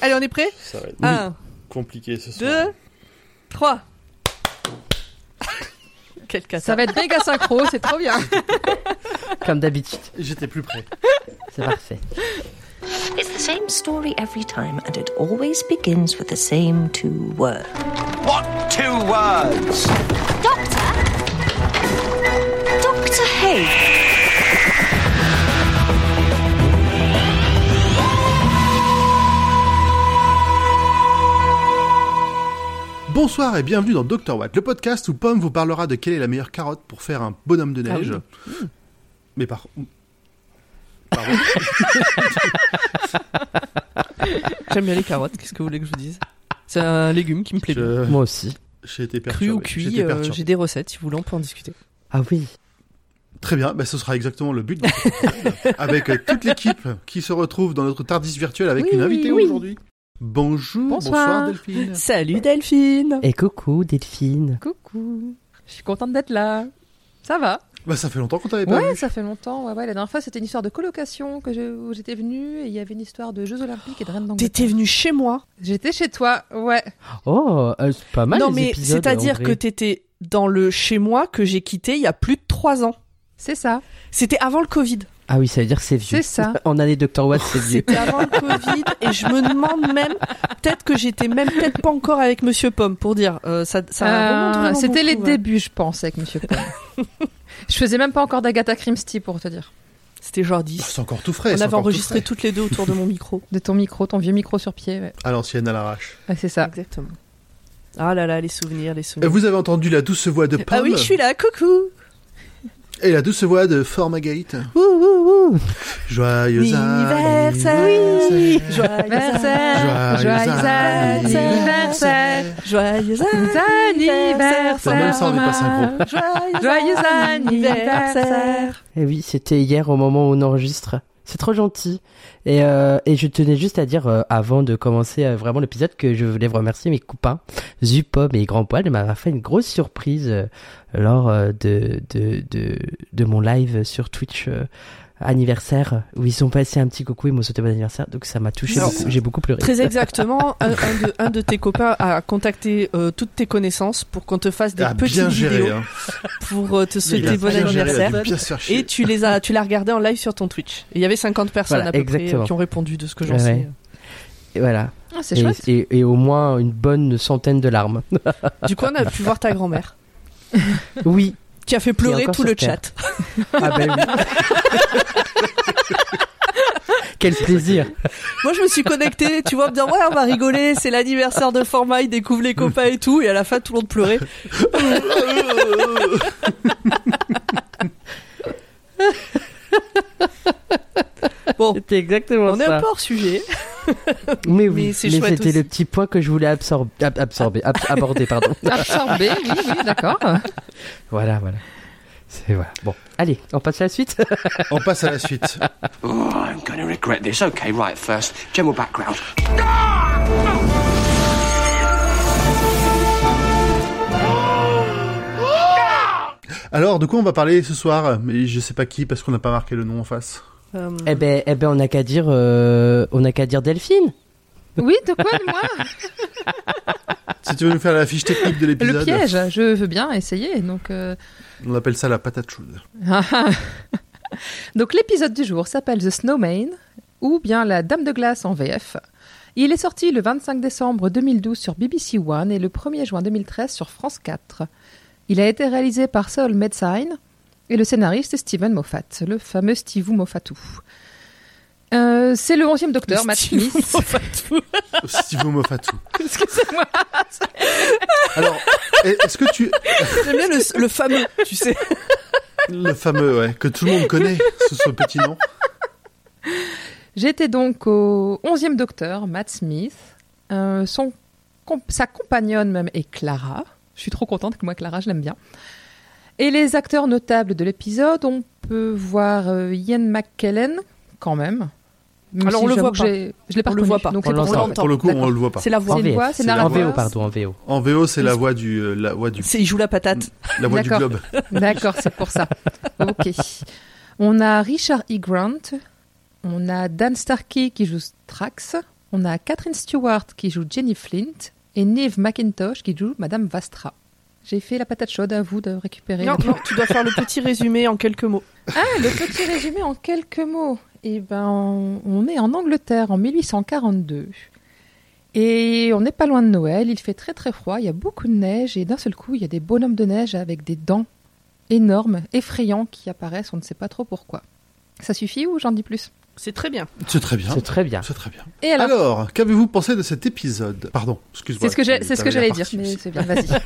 Allez, on est prêt Ça va être Un, compliqué ce soir. deux, trois. Quel cata. Ça va être méga synchro, c'est trop bien. Comme d'habitude. J'étais plus près. C'est parfait. It's the same story every time, and it always begins with the same two words. What two words? Doctor? Doctor Hay. Bonsoir et bienvenue dans Dr. Watt, le podcast où Pomme vous parlera de quelle est la meilleure carotte pour faire un bonhomme de neige. Mais par... Pardon. J'aime bien les carottes, qu'est-ce que vous voulez que je vous dise? C'est un légume qui me plaît. Je- Moi aussi. J'ai été perturbé. Cru ou cuit, euh, j'ai des recettes, si vous voulez, on peut en discuter. Ah oui. Très bien, bah, ce sera exactement le but de avec euh, toute l'équipe qui se retrouve dans notre Tardis virtuel avec Oui, une invitée oui. aujourd'hui. Bonjour, Bonsoir. bonsoir Delphine. Salut Delphine Et coucou Delphine. Coucou. Je suis contente d'être là. Ça va? Bah, ça fait longtemps qu'on t'avait pas Ouais, vu. ça fait longtemps. Ouais, ouais. La dernière fois, c'était une histoire de colocation que je- où j'étais venue et il y avait une histoire de Jeux Olympiques et de Reine d'Angleterre. T'étais venu chez moi J'étais chez toi, ouais. Oh, euh, c'est pas mal Non les mais épisodes, c'est-à-dire que t'étais dans le chez moi que j'ai quitté il y a plus de trois ans. C'est ça. C'était avant le Covid. Ah oui, ça veut dire que c'est vieux. C'est ça. en année Dr. Watt, c'est vieux. C'était avant le Covid et je me demande même peut-être que j'étais même peut-être pas encore avec Monsieur Pomme pour dire euh, ça. ça Euh, c'était les débuts, je pense, avec Monsieur Pomme. je faisais même pas encore d'Agatha Christie, pour te dire. C'était genre Oh, 10. C'est encore tout frais. On avait tout enregistré toutes les deux autour de mon micro. De ton micro, ton vieux micro sur pied. Ouais, À l'ancienne, à l'arrache. Ouais, c'est ça. Exactement. Ah là là, les souvenirs, les Euh, souvenirs. Vous avez entendu la douce voix de Pomme Ah oui, je suis là, coucou. Et la douce voix de Formagate. Ouh, ouh, ouh. Joyeux Anniversaire, anniversaire. Joyeux Anniversaire, Joyeux anniversaire, Joyeux anniversaire, même ça, on n'est pas synchro. Joyeux anniversaire. Eh oui, c'était hier au moment où on enregistre. C'est trop gentil. Et, euh, et je tenais juste à dire, euh, avant de commencer euh, vraiment l'épisode, que je voulais remercier mes copains, Zupom et Grand Poil, m'avoir fait une grosse surprise euh, lors euh, de, de, de, de mon live sur Twitch euh, anniversaire, où ils sont passés un petit coucou, ils m'ont souhaité bon anniversaire, donc ça m'a touché j'ai beaucoup pleuré. Très exactement, un, un de, un de tes copains a contacté euh, toutes tes connaissances pour qu'on te fasse des Ah, petites bien géré. vidéos Hein. pour euh, te souhaiter bon géré, anniversaire. Et tu les as, tu l'as regardé en live sur ton Twitch. Et il y avait 50 personnes Voilà, à peu près exactement. euh, qui ont répondu de ce que j'en Ouais, sais. Et voilà. Ah, c'est Et, chouette. et, et au moins une bonne centaine de larmes. Du coup, on a pu voir ta grand-mère oui. Qui a fait pleurer tout le Terre. chat. Ah ben oui. Quel plaisir. Moi, je me suis connectée, tu vois, me dire, ouais, on va rigoler, c'est l'anniversaire de Forma, il découvre les copains et tout, et à la fin, tout le monde pleurait. Bon, C'était exactement on est ça. un peu hors sujet. Mais oui, Mais c'était le petit point que je voulais absorber, ab- absorber, ab- aborder, pardon. Absorbé, oui, oui, d'accord. voilà, voilà. C'est voilà. Bon, allez, on passe à la suite. On passe à la suite. Oh, I'm going to regret this. Okay, right, first, general background. Alors, de quoi on va parler ce soir? Mais je sais pas qui parce qu'on n'a pas marqué le nom en face. Euh, eh ben, eh ben, on n'a qu'à dire, euh, on n'a qu'à dire Delphine. Oui, de quoi, moi? Si tu veux nous faire la fiche technique de Le l'épisode, piège, je veux bien essayer. Donc, euh, on appelle ça la patate chaude. donc l'épisode du jour s'appelle The Snowman, ou bien La Dame de Glace en VF. Il est sorti le 25 décembre 2012 sur BBC One et le 1er juin 2013 sur France 4. Il a été réalisé par Saul Medsign et le scénariste est Steven Moffat, le fameux Steve Moffatou. Euh, c'est le 11e docteur, Matt Steve Smith. Moffatou. Steve Moffatou. Excusez-moi. Alors, est-ce que tu... J'aime bien le, le fameux, tu sais. Le fameux, ouais, que tout le monde connaît, sous ce petit nom. J'étais donc au 11e docteur, Matt Smith. Euh, son, sa compagnonne même est Clara. Je suis trop contente que moi, Clara, je l'aime bien. Et les acteurs notables de l'épisode, on peut voir euh, Ian McKellen, quand même. Même Alors, on le voit que pas. Je l'ai pas On le voit pas. donc On c'est pour l'entend. le coup, on le voit pas. C'est la voix. C'est voix, c'est C'est la En. VO, pardon, en VO. En VO, c'est la voix du, euh, la voix du, C'est, il joue la patate. la voix du globe. D'accord, c'est pour ça. Ok. On a Richard E. Grant. On a Dan Starkey qui joue Strax. on a Catherine Stewart qui joue Jenny Flint et Neve McIntosh qui joue Madame Vastra. J'ai fait la patate chaude à vous de récupérer. Non, tu dois faire le petit résumé en quelques mots. Ah, le petit résumé en quelques mots. Eh ben, on- on est en Angleterre en 1842. Et on n'est pas loin de Noël, il fait très très froid, il y a beaucoup de neige et d'un seul coup, il y a des bonhommes de neige avec des dents énormes, effrayants qui apparaissent, on ne sait pas trop pourquoi. Ça suffit ou j'en dis plus? C'est très bien. C'est très bien. C'est très bien. C'est très bien. Et alors, Alors, qu'avez-vous pensé de cet épisode? Pardon, excuse-moi. c'est ce que j'ai- tu- c'est ce que t'avais j'allais la dire, mais c'est bien, vas-y.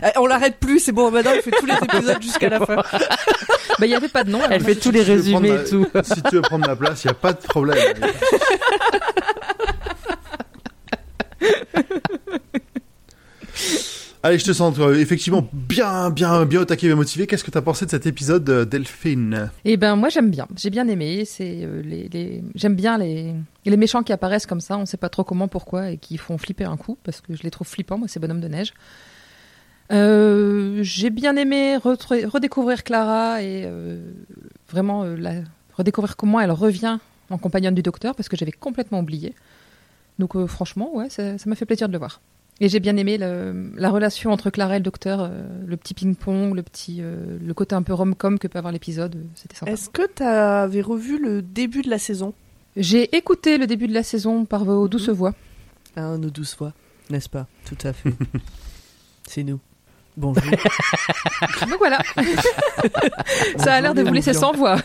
Eh, On l'arrête plus, c'est bon, maintenant il fait tous les épisodes jusqu'à la fin. Bah, il n'y avait pas de nom. Elle fait moi, tous les résumés et tout. ma- Si tu veux prendre ma place, il n'y a pas de problème. Allez, je te sens effectivement bien, bien, bien au taquet, bien motivé. Qu'est-ce que tu as pensé de cet épisode, Delphine? Eh ben moi j'aime bien, j'ai bien aimé. C'est euh, les, j'aime bien les méchants qui apparaissent comme ça. On sait pas trop comment, pourquoi et qui font flipper un coup parce que je les trouve flippants. Moi ces bonhommes de neige. Euh, j'ai bien aimé redécouvrir Clara et euh, vraiment redécouvrir comment elle revient en compagnonne du docteur parce que j'avais complètement oublié. Donc franchement ouais ça m'a fait plaisir de le voir. Et j'ai bien aimé le- la relation entre Clara et le docteur, euh, le petit ping-pong, le petit, euh, le côté un peu rom-com que peut avoir l'épisode. euh, C'était sympa. Est-ce que tu avais revu le début de la saison? J'ai écouté le début de la saison par vos douces voix. Ah, nos douces voix, n'est-ce pas? Tout à fait. c'est nous. Bonjour. Donc voilà, ça a l'air de vous laisser sans voix.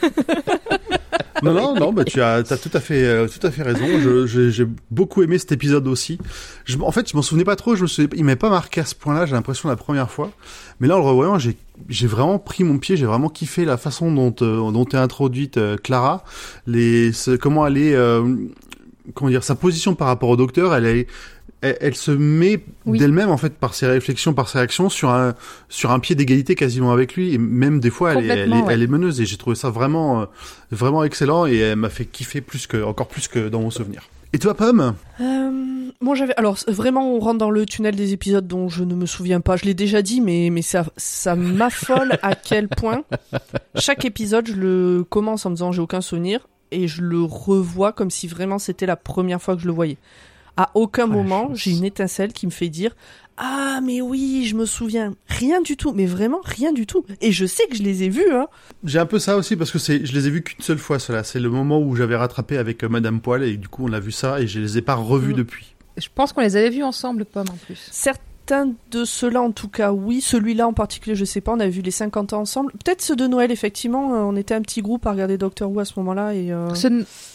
Non, non, non, bah tu as, as tout à fait, euh, tout à fait raison. J'ai j'ai beaucoup aimé cet épisode aussi. Je, en fait, je m'en souvenais pas trop. Je me souvenais, il m'avait pas marqué à ce point-là. J'ai l'impression la première fois. Mais là, en le revoyant, j'ai, j'ai vraiment pris mon pied. J'ai vraiment kiffé la façon dont, euh, dont est introduite euh, Clara. Les, ce- comment elle est, euh, comment dire, sa position par rapport au docteur. Elle est, elle, elle se met Oui. d'elle-même en fait par ses réflexions, par ses actions sur un sur un pied d'égalité quasiment avec lui et même des fois elle est, elle, est, Complètement, ouais. elle est meneuse et j'ai trouvé ça vraiment euh, vraiment excellent et elle m'a fait kiffer plus que encore plus que dans mon souvenir. Et toi Pomme? Euh, bon, j'avais. Alors, vraiment, on rentre dans le tunnel des épisodes dont je ne me souviens pas. Je l'ai déjà dit, mais, mais ça, ça m'affole à quel point chaque épisode, je le commence en me disant j'ai aucun souvenir et je le revois comme si vraiment c'était la première fois que je le voyais. À aucun Ah, la moment, j'ai une étincelle qui me fait dire ah mais oui, je me souviens. Rien du tout, mais vraiment rien du tout. Et je sais que je les ai vus. Hein. J'ai un peu ça aussi parce que c'est je les ai vus qu'une seule fois cela. C'est le moment où j'avais rattrapé avec euh, Madame Poil et du coup on a vu ça et je les ai pas revus Mm. depuis. Je pense qu'on les avait vus ensemble, Pomme, en plus. Certains de ceux-là, en tout cas, oui. Celui-là en particulier, je sais pas. On a vu les 50 ans ensemble. Peut-être ceux de Noël, effectivement. euh, On était un petit groupe à regarder Doctor Who à ce moment-là. Et euh, Ce,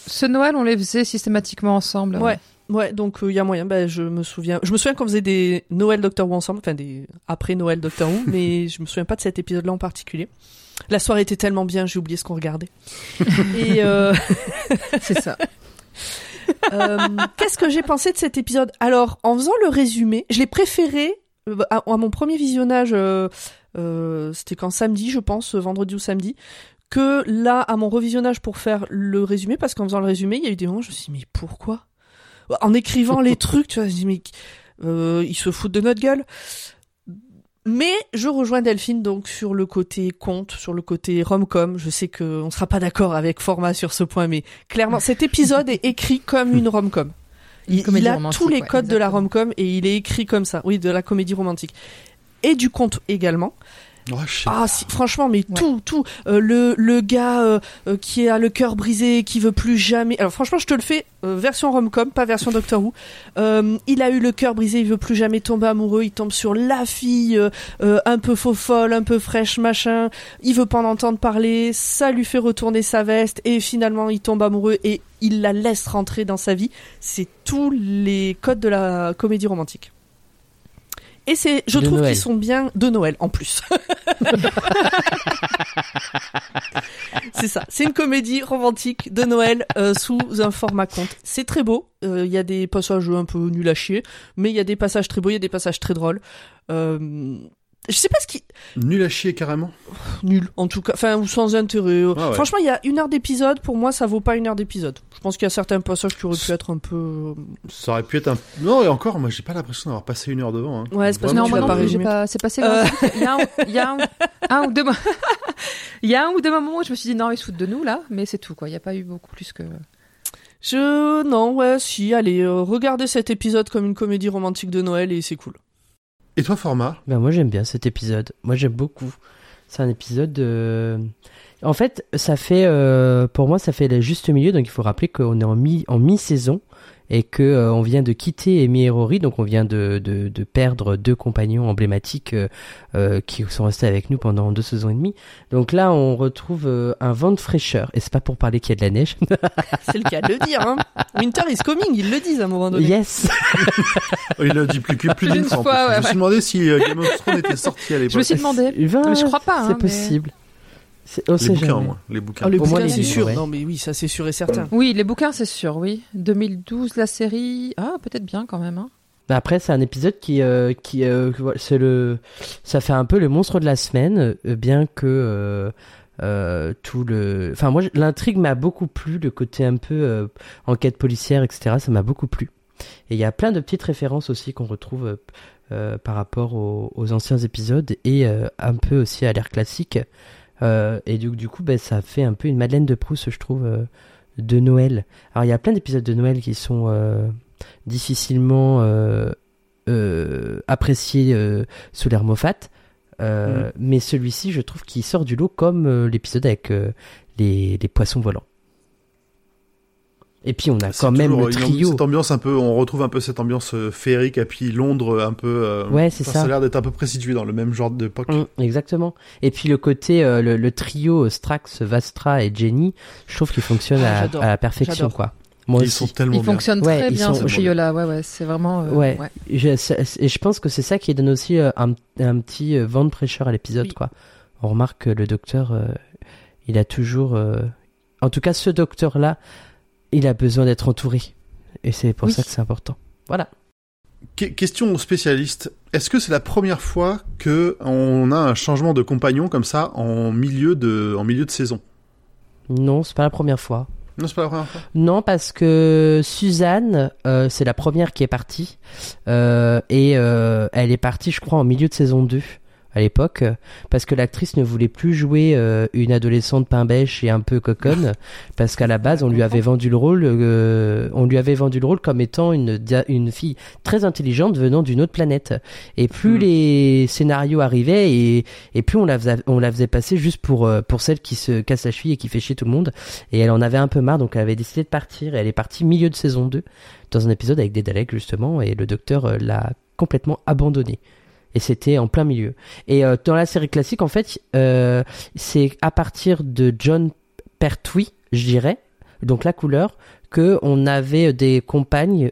ce Noël, on les faisait systématiquement ensemble. Ouais. ouais, donc il y a moyen. Ben, je me souviens. Je me souviens qu'on faisait des Noël Doctor Who ensemble. Enfin, des après Noël Doctor Who. mais je me souviens pas de cet épisode-là en particulier. La soirée était tellement bien, j'ai oublié ce qu'on regardait. et euh, C'est ça. Euh, Qu'est-ce que j'ai pensé de cet épisode? Alors, en faisant le résumé, je l'ai préféré euh, à, à mon premier visionnage. euh, euh, C'était quand samedi, je pense, vendredi ou samedi. Que là, à mon revisionnage pour faire le résumé, parce qu'en faisant le résumé, il y a eu des moments, je me suis dit, mais pourquoi? En écrivant les trucs, tu vois, je dis, mais euh, ils se foutent de notre gueule. Mais je rejoins Delphine donc sur le côté conte, sur le côté rom-com. Je sais que on sera pas d'accord avec format sur ce point, mais clairement, cet épisode est écrit comme une rom-com. Il, a tous les ouais, codes de la rom-com et il est écrit comme ça. Oui, de la comédie romantique. Et du conte également. Oh, Ah, si, franchement, mais Ouais. tout, tout. Euh, le, le gars euh, euh, qui a le cœur brisé, qui veut plus jamais. Alors, franchement, je te le fais euh, version rom-com, pas version Doctor Who. Euh, il a eu le cœur brisé, il veut plus jamais tomber amoureux. Il tombe sur la fille euh, euh, un peu faux folle, un peu fraîche, machin. Il veut pas en entendre parler. Ça lui fait retourner sa veste et finalement, il tombe amoureux et il la laisse rentrer dans sa vie. C'est tous les codes de la comédie romantique. Et c'est, je De trouve qu'ils sont bien de Noël en plus. c'est ça. C'est une comédie romantique de Noël euh, sous un format conte. C'est très beau. Euh, Il y a des passages un peu nuls à chier, mais il y a des passages très beaux, il y a des passages très drôles. Euh, je sais pas ce qui Nul à chier carrément. nul en tout cas, enfin ou sans intérêt. Ah ouais. Franchement, il y a une heure d'épisode. Pour moi, ça vaut pas une heure d'épisode. Je pense qu'il y a certains passages qui auraient pu être un peu. euh, Ça aurait pu être un. Non et encore, moi j'ai pas l'impression d'avoir passé une heure devant. Hein. Ouais, c'est parce que non, moi non pas pas, c'est passé Euh. Il y a, un, il y a un, un ou deux il y a un ou deux moments où je me suis dit non, ils se foutent de nous là, mais c'est tout quoi. Il n'y a pas eu beaucoup plus que. Je non ouais si allez euh, regardez cet épisode comme une comédie romantique de Noël et c'est cool. Et toi, format? Ben moi j'aime bien cet épisode. Moi j'aime beaucoup. C'est un épisode. euh, En fait, ça fait euh, pour moi ça fait le juste milieu. Donc il faut rappeler qu'on est en mi en mi-saison et que euh, on vient de quitter Amy et Rory. Donc on vient de, de, de perdre deux compagnons emblématiques euh, euh, qui sont restés avec nous pendant deux saisons et demie. Donc là on retrouve euh, un vent de fraîcheur. Et c'est pas pour parler qu'il y a de la neige. C'est le cas de le dire. Hein. Winter is coming, ils le disent à un moment donné. yes. Il l'a dit plus, plus, plus d'une fois. ouais, je me suis demandé si euh, Game of Thrones était sorti à Je me l'époque. suis demandé. Ben, Mais je crois pas, hein, C'est mais- possible. On Les bouquins, moins. Les bouquins. Oh, les bouquins, c'est sûr. ouais. Non, mais oui, ça c'est sûr et certain. Oui, les bouquins, c'est sûr, oui. 2012, la série. Ah, peut-être bien quand même. Hein. Bah Après, c'est un épisode qui, euh, qui, euh, le, ça fait un peu le monstre de la semaine, euh, bien que euh, euh, tout le, enfin moi, l'intrigue m'a beaucoup plu, le côté un peu euh, enquête policière, etc. Ça m'a beaucoup plu. Et il y a plein de petites références aussi qu'on retrouve euh, euh, par rapport aux, aux anciens épisodes et euh, un peu aussi à l'ère classique. Euh, et du, du coup, ben, ça fait un peu une Madeleine de Proust, je trouve, euh, de Noël. Alors, il y a plein d'épisodes de Noël qui sont euh, difficilement appréciés sous Moffat. Euh, Mais celui-ci, je trouve qu'il sort du lot comme l'épisode avec les, les poissons volants. Et puis on a quand même toujours le trio. Cette ambiance un peu, on retrouve un peu cette ambiance euh, féerique et puis Londres un peu. euh, Ouais, c'est ça. Ça a l'air d'être un peu précitué dans le même genre d'époque. Mm, exactement. Et puis le côté, euh, le, le trio Strax, Vastra et Jenny, je trouve qu'il fonctionne Ah, à, à la perfection, J'adore. quoi. Moi Ils aussi. sont tellement Il bien. fonctionne Ouais, très ils bien sont- ce trio-là. Ouais, ouais, c'est vraiment. euh, Ouais. Je, et je pense que c'est ça qui donne aussi un, un petit vent de fraîcheur à l'épisode, Oui. quoi. On remarque que le docteur, euh, il a toujours, euh, en tout cas, ce docteur-là, il a besoin d'être entouré. Et c'est pour Oui. ça que c'est important. Voilà. Que- question aux spécialistes. Est-ce que c'est la première fois que on a un changement de compagnon comme ça en milieu de, en milieu de saison? Non, c'est pas la première fois. Non, c'est pas la première fois. Non, parce que Suzanne, euh, c'est la première qui est partie. Euh, et euh, elle est partie, je crois, en milieu de saison 2 à l'époque, euh, parce que l'actrice ne voulait plus jouer euh, une adolescente pain bêche et un peu coconne, parce qu'à la base, on lui avait vendu le rôle, euh, on lui avait vendu le rôle comme étant une, une fille très intelligente venant d'une autre planète. Et plus Mm. les scénarios arrivaient, et, et plus on la, faisait, on la faisait passer juste pour, pour celle qui se casse la cheville et qui fait chier tout le monde. Et elle en avait un peu marre, donc elle avait décidé de partir. Et elle est partie milieu de saison 2, dans un épisode avec des Daleks, justement, et le docteur l'a complètement abandonnée. Et c'était en plein milieu. Et euh, dans la série classique, en fait, euh, c'est à partir de John Pertwee, je dirais, donc la couleur, que on avait des compagnes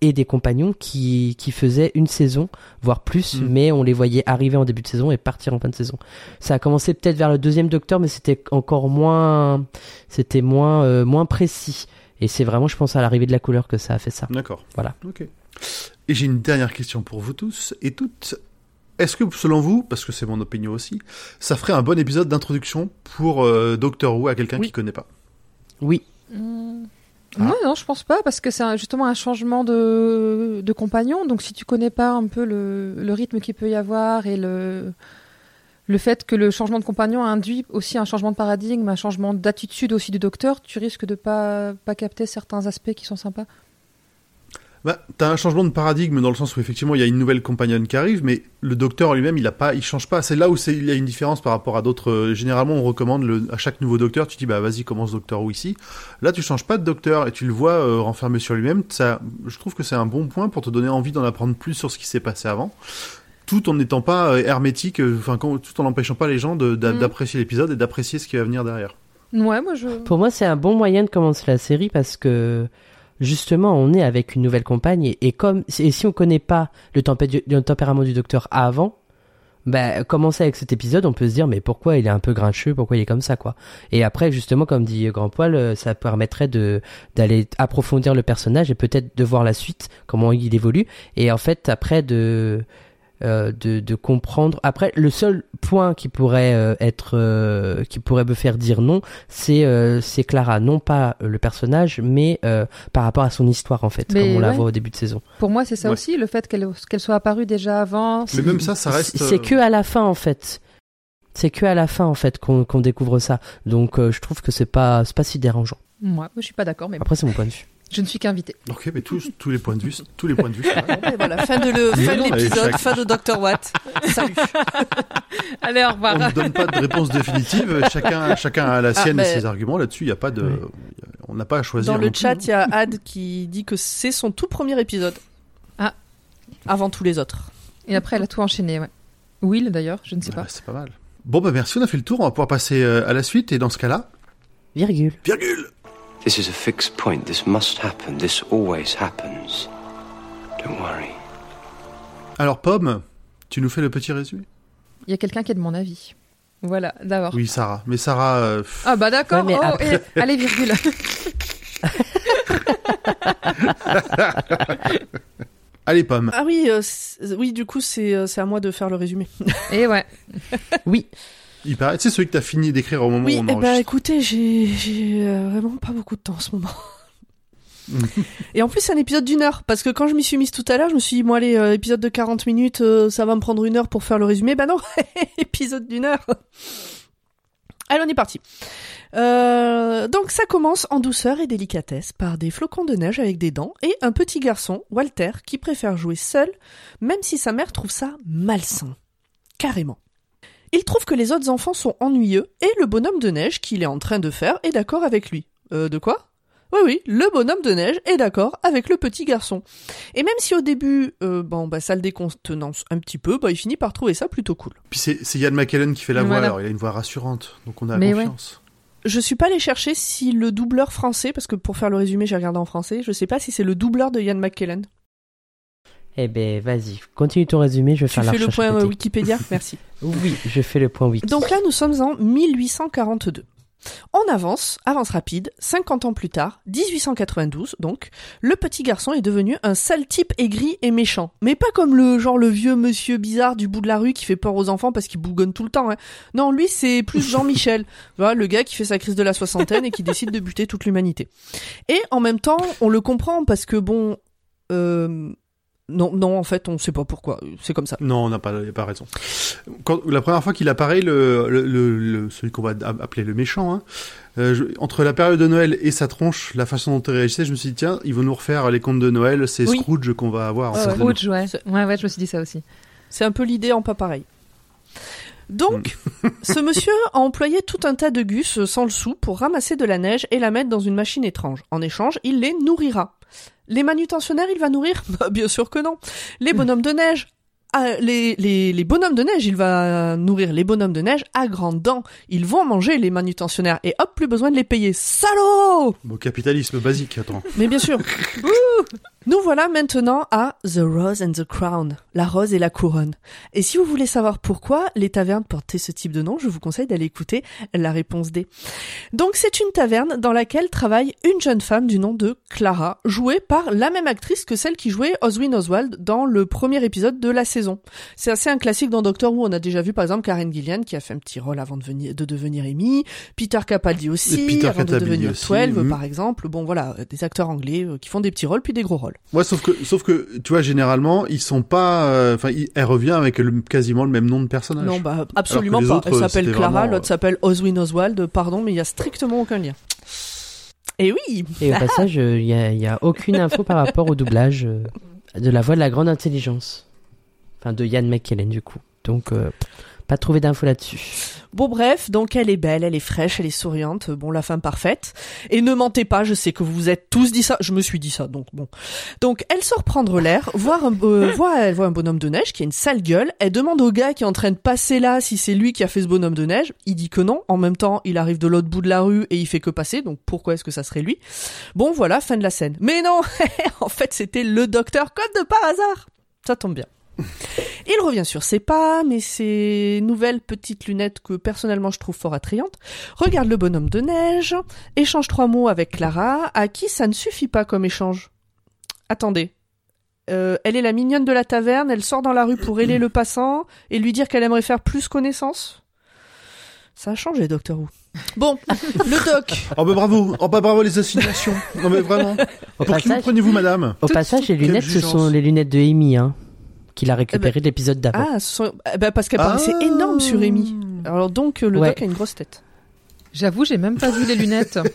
et des compagnons qui, qui faisaient une saison, voire plus, Mm. mais on les voyait arriver en début de saison et partir en fin de saison. Ça a commencé peut-être vers le deuxième docteur, mais c'était encore moins, c'était moins, euh, moins précis. Et c'est vraiment, je pense, à l'arrivée de la couleur que ça a fait ça. D'accord. Voilà. Ok. Et j'ai une dernière question pour vous tous et toutes. Est-ce que, selon vous, parce que c'est mon opinion aussi, ça ferait un bon épisode d'introduction pour euh, Doctor Who à quelqu'un Oui. qui connaît pas? Oui, Hmm. Ah. Ouais, non, je pense pas, parce que c'est un- justement un changement de, de compagnon. Donc, si tu connais pas un peu le, le rythme qu'il peut y avoir et le, le fait que le changement de compagnon induit aussi un changement de paradigme, un changement d'attitude aussi du docteur, tu risques de pas, pas capter certains aspects qui sont sympas. Bah, t'as un changement de paradigme dans le sens où effectivement il y a une nouvelle compagnonne qui arrive, mais le docteur lui-même il a pas, il change pas. C'est là où c'est, il y a une différence par rapport à d'autres. euh, généralement on recommande le, à chaque nouveau docteur, tu dis bah vas-y commence docteur Who ici. Là tu changes pas de docteur et tu le vois euh, renfermé sur lui-même. Ça, je trouve que c'est un bon point pour te donner envie d'en apprendre plus sur ce qui s'est passé avant, tout en n'étant pas euh, hermétique, enfin tout en n'empêchant pas les gens de- d'a- Mm. d'apprécier l'épisode et d'apprécier ce qui va venir derrière. Ouais, moi je. Pour moi, c'est un bon moyen de commencer la série parce que justement, on est avec une nouvelle compagne et, comme et si on connaît pas le, tempé- le tempérament du docteur avant, bah, commencer avec cet épisode, on peut se dire mais pourquoi il est un peu grincheux, pourquoi il est comme ça quoi. Et après, justement, comme dit Grand Poil, euh, ça permettrait de d'aller approfondir le personnage et peut-être de voir la suite, comment il évolue. Et en fait, après de euh, de, de comprendre. Après, le seul point qui pourrait euh, être, euh, qui pourrait me faire dire non, c'est euh, c'est Clara, non pas euh, le personnage, mais euh, par rapport à son histoire en fait, Mais comme on la voit au début de saison. Pour moi, c'est ça Ouais. aussi, le fait qu'elle qu'elle soit apparue déjà avant. Mais même ça, ça reste. C'est que à la fin en fait. C'est que à la fin en fait qu'on qu'on découvre ça. Donc euh, je trouve que c'est pas c'est pas si dérangeant. Moi, je suis pas d'accord, mais Après c'est mon point de vue. Je ne suis qu'invité. Ok, mais tous, tous les points de vue, tous les points de vue. Et voilà, fin de le- fin de Allez, l'épisode, chaque- fin de Dr. Watt. Salut. Allez, au revoir. On ne donne pas de réponse définitive. Chacun, chacun a la Ah, sienne et ses arguments. Là-dessus, il n'y a pas de, on n'a pas à choisir. Dans le chat, il y a Ad qui dit que c'est son tout premier épisode. Ah. Avant tous les autres. Et après, elle a tout enchaîné, ouais. Will, d'ailleurs, je ne sais Ouais, pas. c'est pas mal. Bon, bah merci, on a fait le tour. On va pouvoir passer euh, à la suite. Et dans ce cas-là, Virgule. virgule. This is a fixed point. This must happen. This always happens. Don't worry. Alors, Pomme, tu nous fais le petit résumé? Il y a quelqu'un qui est de mon avis. Voilà, d'abord. Oui, Sarah. Mais Sarah, euh, Ah bah d'accord, Ouais, mais oh, après- et- allez, virgule. allez, Pomme. Ah oui, euh, oui, du coup, c'est euh, c'est à moi de faire le résumé. Et ouais. Oui. Il paraît, c'est celui que t'as fini d'écrire au moment Oui, où on eh ben enregistre. écoutez, j'ai j'ai, euh, vraiment pas beaucoup de temps en ce moment. Et en plus, c'est un épisode d'une heure, parce que quand je m'y suis mise tout à l'heure, je me suis dit, bon allez, euh, épisode de 40 minutes, euh, ça va me prendre une heure pour faire le résumé. Bah non, épisode d'une heure. Allez, on est parti. Euh, donc ça commence en douceur et délicatesse par des flocons de neige avec des dents et un petit garçon, Walter, qui préfère jouer seul, même si sa mère trouve ça malsain. Carrément. Il trouve que les autres enfants sont ennuyeux et le bonhomme de neige qu'il est en train de faire est d'accord avec lui. Euh, de quoi? Oui, oui, le bonhomme de neige est d'accord avec le petit garçon. Et même si au début, euh, bon, bah, ça le décontenance un petit peu, bah, il finit par trouver ça plutôt cool. Puis c'est Ian McKellen qui fait la voix, Voilà. alors il a une voix rassurante, donc on a Mais confiance. Je suis pas allée chercher si le doubleur français, parce que pour faire le résumé, j'ai regardé en français, je sais pas si c'est le doubleur de Ian McKellen. Eh ben vas-y, continue ton résumé, je vais Tu faire la fais le point euh. Wikipédia Merci. Oui, je fais le point wiki. Donc là, nous sommes en 1842. On avance, avance rapide, 50 ans plus tard, 1892 donc, le petit garçon est devenu un sale type aigri et méchant. Mais pas comme le genre le vieux monsieur bizarre du bout de la rue qui fait peur aux enfants parce qu'il bougonne tout le temps. Hein. Non, lui c'est plus Jean-Michel, voilà, le gars qui fait sa crise de la soixantaine et qui décide de buter toute l'humanité. Et en même temps, on le comprend parce que bon... Euh, non, non, en fait, on sait pas pourquoi. C'est comme ça. Non, on n'a pas, il a pas raison. Quand, la première fois qu'il apparaît, le, le, le- le- celui qu'on va appeler le méchant, hein, euh, je- entre la période de Noël et sa tronche, la façon dont il réagissait, je me suis dit, tiens, ils vont nous refaire les contes de Noël, c'est Oui. Scrooge qu'on va avoir. en Ouais, nous. Scrooge, ouais. Ouais, ouais, je me suis dit ça aussi. C'est un peu l'idée en pas pareil. Donc, ce monsieur a employé tout un tas de gus euh, sans le sou pour ramasser de la neige et la mettre dans une machine étrange. En échange, il les nourrira. Les manutentionnaires, il va nourrir? Bah, Bien sûr que non. Les bonhommes de neige ah, les, les, les bonhommes de neige, il va nourrir les bonhommes de neige à grandes dents. Ils vont manger les manutentionnaires et hop, plus besoin de les payer. Salaud Bon, capitalisme basique, attends. mais bien sûr. Nous voilà maintenant à The Rose and the Crown, la rose et la couronne. Et si vous voulez savoir pourquoi les tavernes portaient ce type de nom, je vous conseille d'aller écouter la réponse D. Donc c'est une taverne dans laquelle travaille une jeune femme du nom de Clara, jouée par la même actrice que celle qui jouait Oswin Oswald dans le premier épisode de la saison. C'est assez un classique dans Doctor Who, on a déjà vu par exemple Karen Gillian qui a fait un petit rôle avant de, venir, de devenir Amy, Peter Capaldi aussi, Et Peter avant de Capaldi devenir aussi, 12 mhm. par exemple. Bon voilà, des acteurs anglais euh, qui font des petits rôles puis des gros rôles. Ouais, sauf que, sauf que, tu vois, généralement, ils sont pas, euh, enfin, elle revient avec le- quasiment le même nom de personnage. Non, bah absolument pas. autres, Elle s'appelle Clara, vraiment, l'autre euh, s'appelle Oswin Oswald, pardon, mais il y a strictement aucun lien. Et oui Et au passage, il n'y a, y a aucune info par rapport au doublage de la voix de la grande intelligence. Enfin, de Ian McKellen, du coup. Donc, euh, pas trouvé d'infos là-dessus. Bon bref, donc elle est belle, elle est fraîche, elle est souriante, bon la femme parfaite. Et ne mentez pas, je sais que vous vous êtes tous dit ça, je me suis dit ça, donc bon. Donc elle sort prendre l'air, voir un, euh, voit, elle voit un bonhomme de neige qui a une sale gueule, elle demande au gars qui est en train de passer là si c'est lui qui a fait ce bonhomme de neige, il dit que non, en même temps il arrive de l'autre bout de la rue et il fait que passer, donc pourquoi est-ce que ça serait lui? Bon voilà, fin de la scène. Mais non, en fait c'était le docteur comme de par hasard. Ça tombe bien. Il revient sur ses pas, mais ses nouvelles petites lunettes que personnellement je trouve fort attrayantes, regarde le bonhomme de neige, échange trois mots avec Clara, à qui ça ne suffit pas comme échange. Attendez. Euh, elle est la mignonne de la taverne, elle sort dans la rue pour aider le passant et lui dire qu'elle aimerait faire plus connaissance Ça a changé, Docteur Who. Bon, le doc. Oh bah bravo, oh bah bravo les assignations. Non mais vraiment. Au Pour qui vous passage, prenez-vous, madame? au passage les lunettes, ce sont les lunettes de Amy, hein, qu'il a récupérées de l'épisode d'avant. Ah, sont- eh ben, parce qu'elle paraissait énorme sur Amy. Alors donc le Ouais. doc a une grosse tête. J'avoue, j'ai même pas vu les lunettes.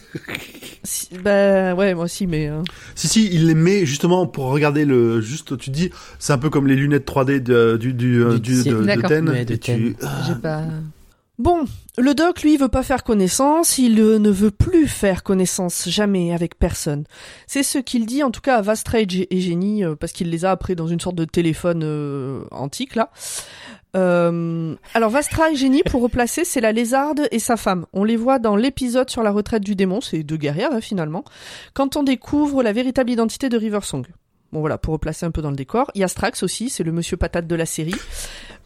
Si- bah ouais, moi aussi, mais euh, Si si, il les met justement pour regarder le juste. Tu te dis, c'est un peu comme les lunettes 3D de, du du, euh, Du- du- de, de. Ten, Ouais, de et tu- J'ai pas. Bon, le doc, lui, veut pas faire connaissance, il ne veut plus faire connaissance, jamais, avec personne. C'est ce qu'il dit, en tout cas, à Vastra et, G- et Jenny, euh, parce qu'il les a après dans une sorte de téléphone euh, antique, là. Euh, alors, Vastra et Jenny, pour replacer, c'est la lézarde et sa femme. On les voit dans l'épisode sur la retraite du démon, c'est deux guerrières, hein, finalement, quand on découvre la véritable identité de Riversong. Bon voilà, pour replacer un peu dans le décor. Il aussi, c'est le monsieur patate de la série.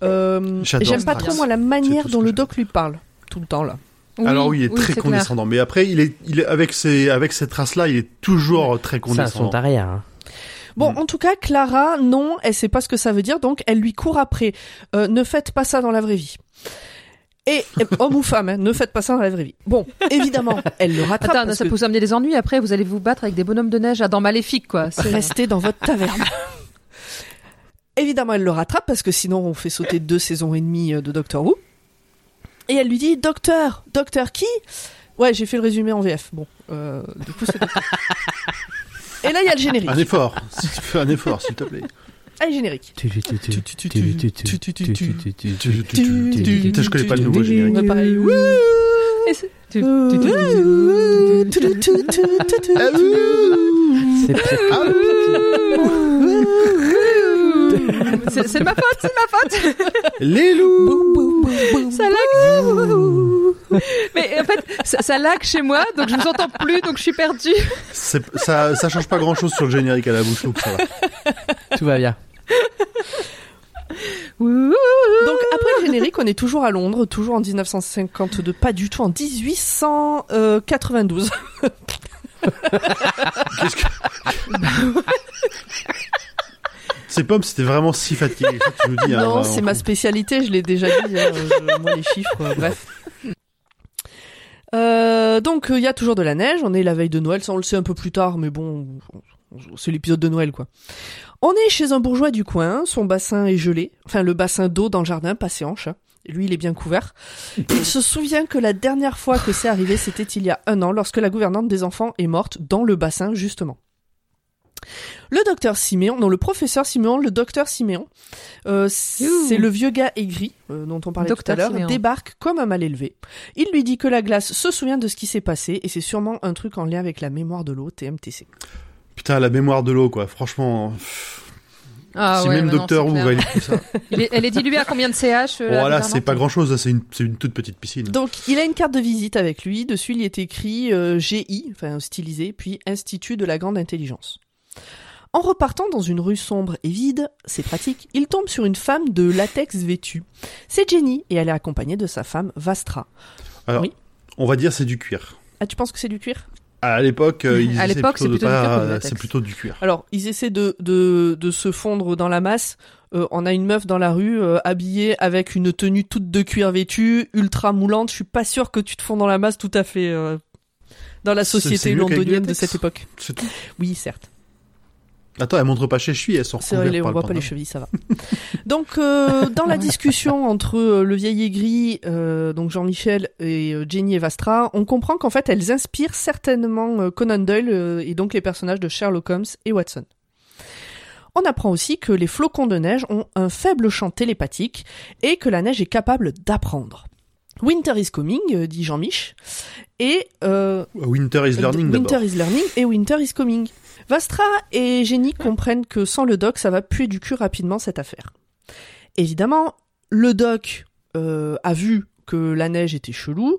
Euh, J'aime pas trop moi la manière dont le doc lui parle tout le temps là. Alors oui, il est très clair. condescendant. Mais après, il est, il est avec ses, avec cette race-là, il est toujours très Ça, condescendant. sont arrière. Hein. Bon, Mm. en tout cas, Clara, non, elle sait pas ce que ça veut dire, donc elle lui court après. Euh, ne faites pas ça dans la vraie vie. Et euh, homme ou femme, hein, ne faites pas ça dans la vraie vie. Bon, évidemment, elle le rattrape. Attends, parce ça que peut vous amener des ennuis après. Vous allez vous battre avec des bonhommes de neige à dents maléfiques, quoi. C'est- restez dans votre taverne. Évidemment, elle le rattrape parce que sinon on fait sauter deux saisons et demie euh, de Doctor Who. Et elle lui dit Docteur, docteur qui Ouais, j'ai fait le résumé en VF. Bon, euh, du coup c'est Docteur. Et là il y a le générique. Un effort. Si tu fais un effort, s'il te plaît. Allez générique. Putain, je connais pas le nouveau générique. Pareil. C'est- tu- tu- tu- C'est ma faute, c'est de ma faute. Les loups Ça lag. Mais en fait, ça, ça lag chez moi, donc je vous entends plus, donc je suis perdue. C'est- ça, ça change pas grand chose sur le générique à la bouche, donc ça va. tout va bien. Donc après le générique, on est toujours à Londres, toujours en 1952, pas du tout en 1892. Qu'est-ce que. Ces pommes, c'était vraiment si fatigué. tu dis, hein, non, c'est ma spécialité, je l'ai déjà dit. hein, je- moi, les chiffres, euh, bref. Euh, donc, il y a toujours de la neige. On est la veille de Noël. Ça, on le sait un peu plus tard, mais bon, c'est l'épisode de Noël, quoi. On est chez un bourgeois du coin. Son bassin est gelé. Enfin, le bassin d'eau dans le jardin, pas ses hanches. hein. Lui, il est bien couvert. Il se souvient que la dernière fois que c'est arrivé, c'était il y a un an, lorsque la gouvernante des enfants est morte dans le bassin, justement. Le docteur Siméon, non, le professeur Siméon, le docteur Siméon, euh, c'est le vieux gars aigri euh, dont on parlait Docteur tout à l'heure, Siméon. débarque comme un mal élevé. Il lui dit que la glace se souvient de ce qui s'est passé et c'est sûrement un truc en lien avec la mémoire de l'eau, TMTC. Putain, la mémoire de l'eau, quoi. Franchement. Ah si ouais, même non, Docteur c'est Who clair. ça. Il est- Elle est diluée à combien de CH euh, la voilà, gouvernante c'est pas grand chose, c'est une, c'est une toute petite piscine. Donc il a une carte de visite avec lui, dessus il est écrit euh, GI, enfin stylisé, puis Institut de la Grande Intelligence. En repartant dans une rue sombre et vide, c'est pratique, il tombe sur une femme de latex vêtue. C'est Jenny et elle est accompagnée de sa femme Vastra. Alors, oui. on va dire c'est du cuir. Ah, tu penses que c'est du cuir? À l'époque, euh, ils À plutôt pas- plutôt du cuir. Alors, ils essaient de, de, de se fondre dans la masse. Euh, on a une meuf dans la rue euh, habillée avec une tenue toute de cuir vêtue, ultra moulante. Je suis pas sûr que tu te fonds dans la masse tout à fait dans la société londonienne de cette époque. Oui, certes. Attends, elle montre pas chez Chui, elles sont C'est vrai, on voit pas les chevilles, ça va. donc, euh, dans la discussion entre euh, le vieil aigri, euh, donc Jean-Michel et euh, Jenny et Vastra, on comprend qu'en fait, elles inspirent certainement euh, Conan Doyle et donc les personnages de Sherlock Holmes et Watson. On apprend aussi que les flocons de neige ont un faible champ télépathique et que la neige est capable d'apprendre. Winter is coming, dit Jean-Mich, et euh, Winter is learning Winter is learning et Winter is coming. Vastra et Jenny comprennent que sans le doc, ça va puer du cul rapidement cette affaire. Évidemment, le doc euh, a vu que la neige était chelou.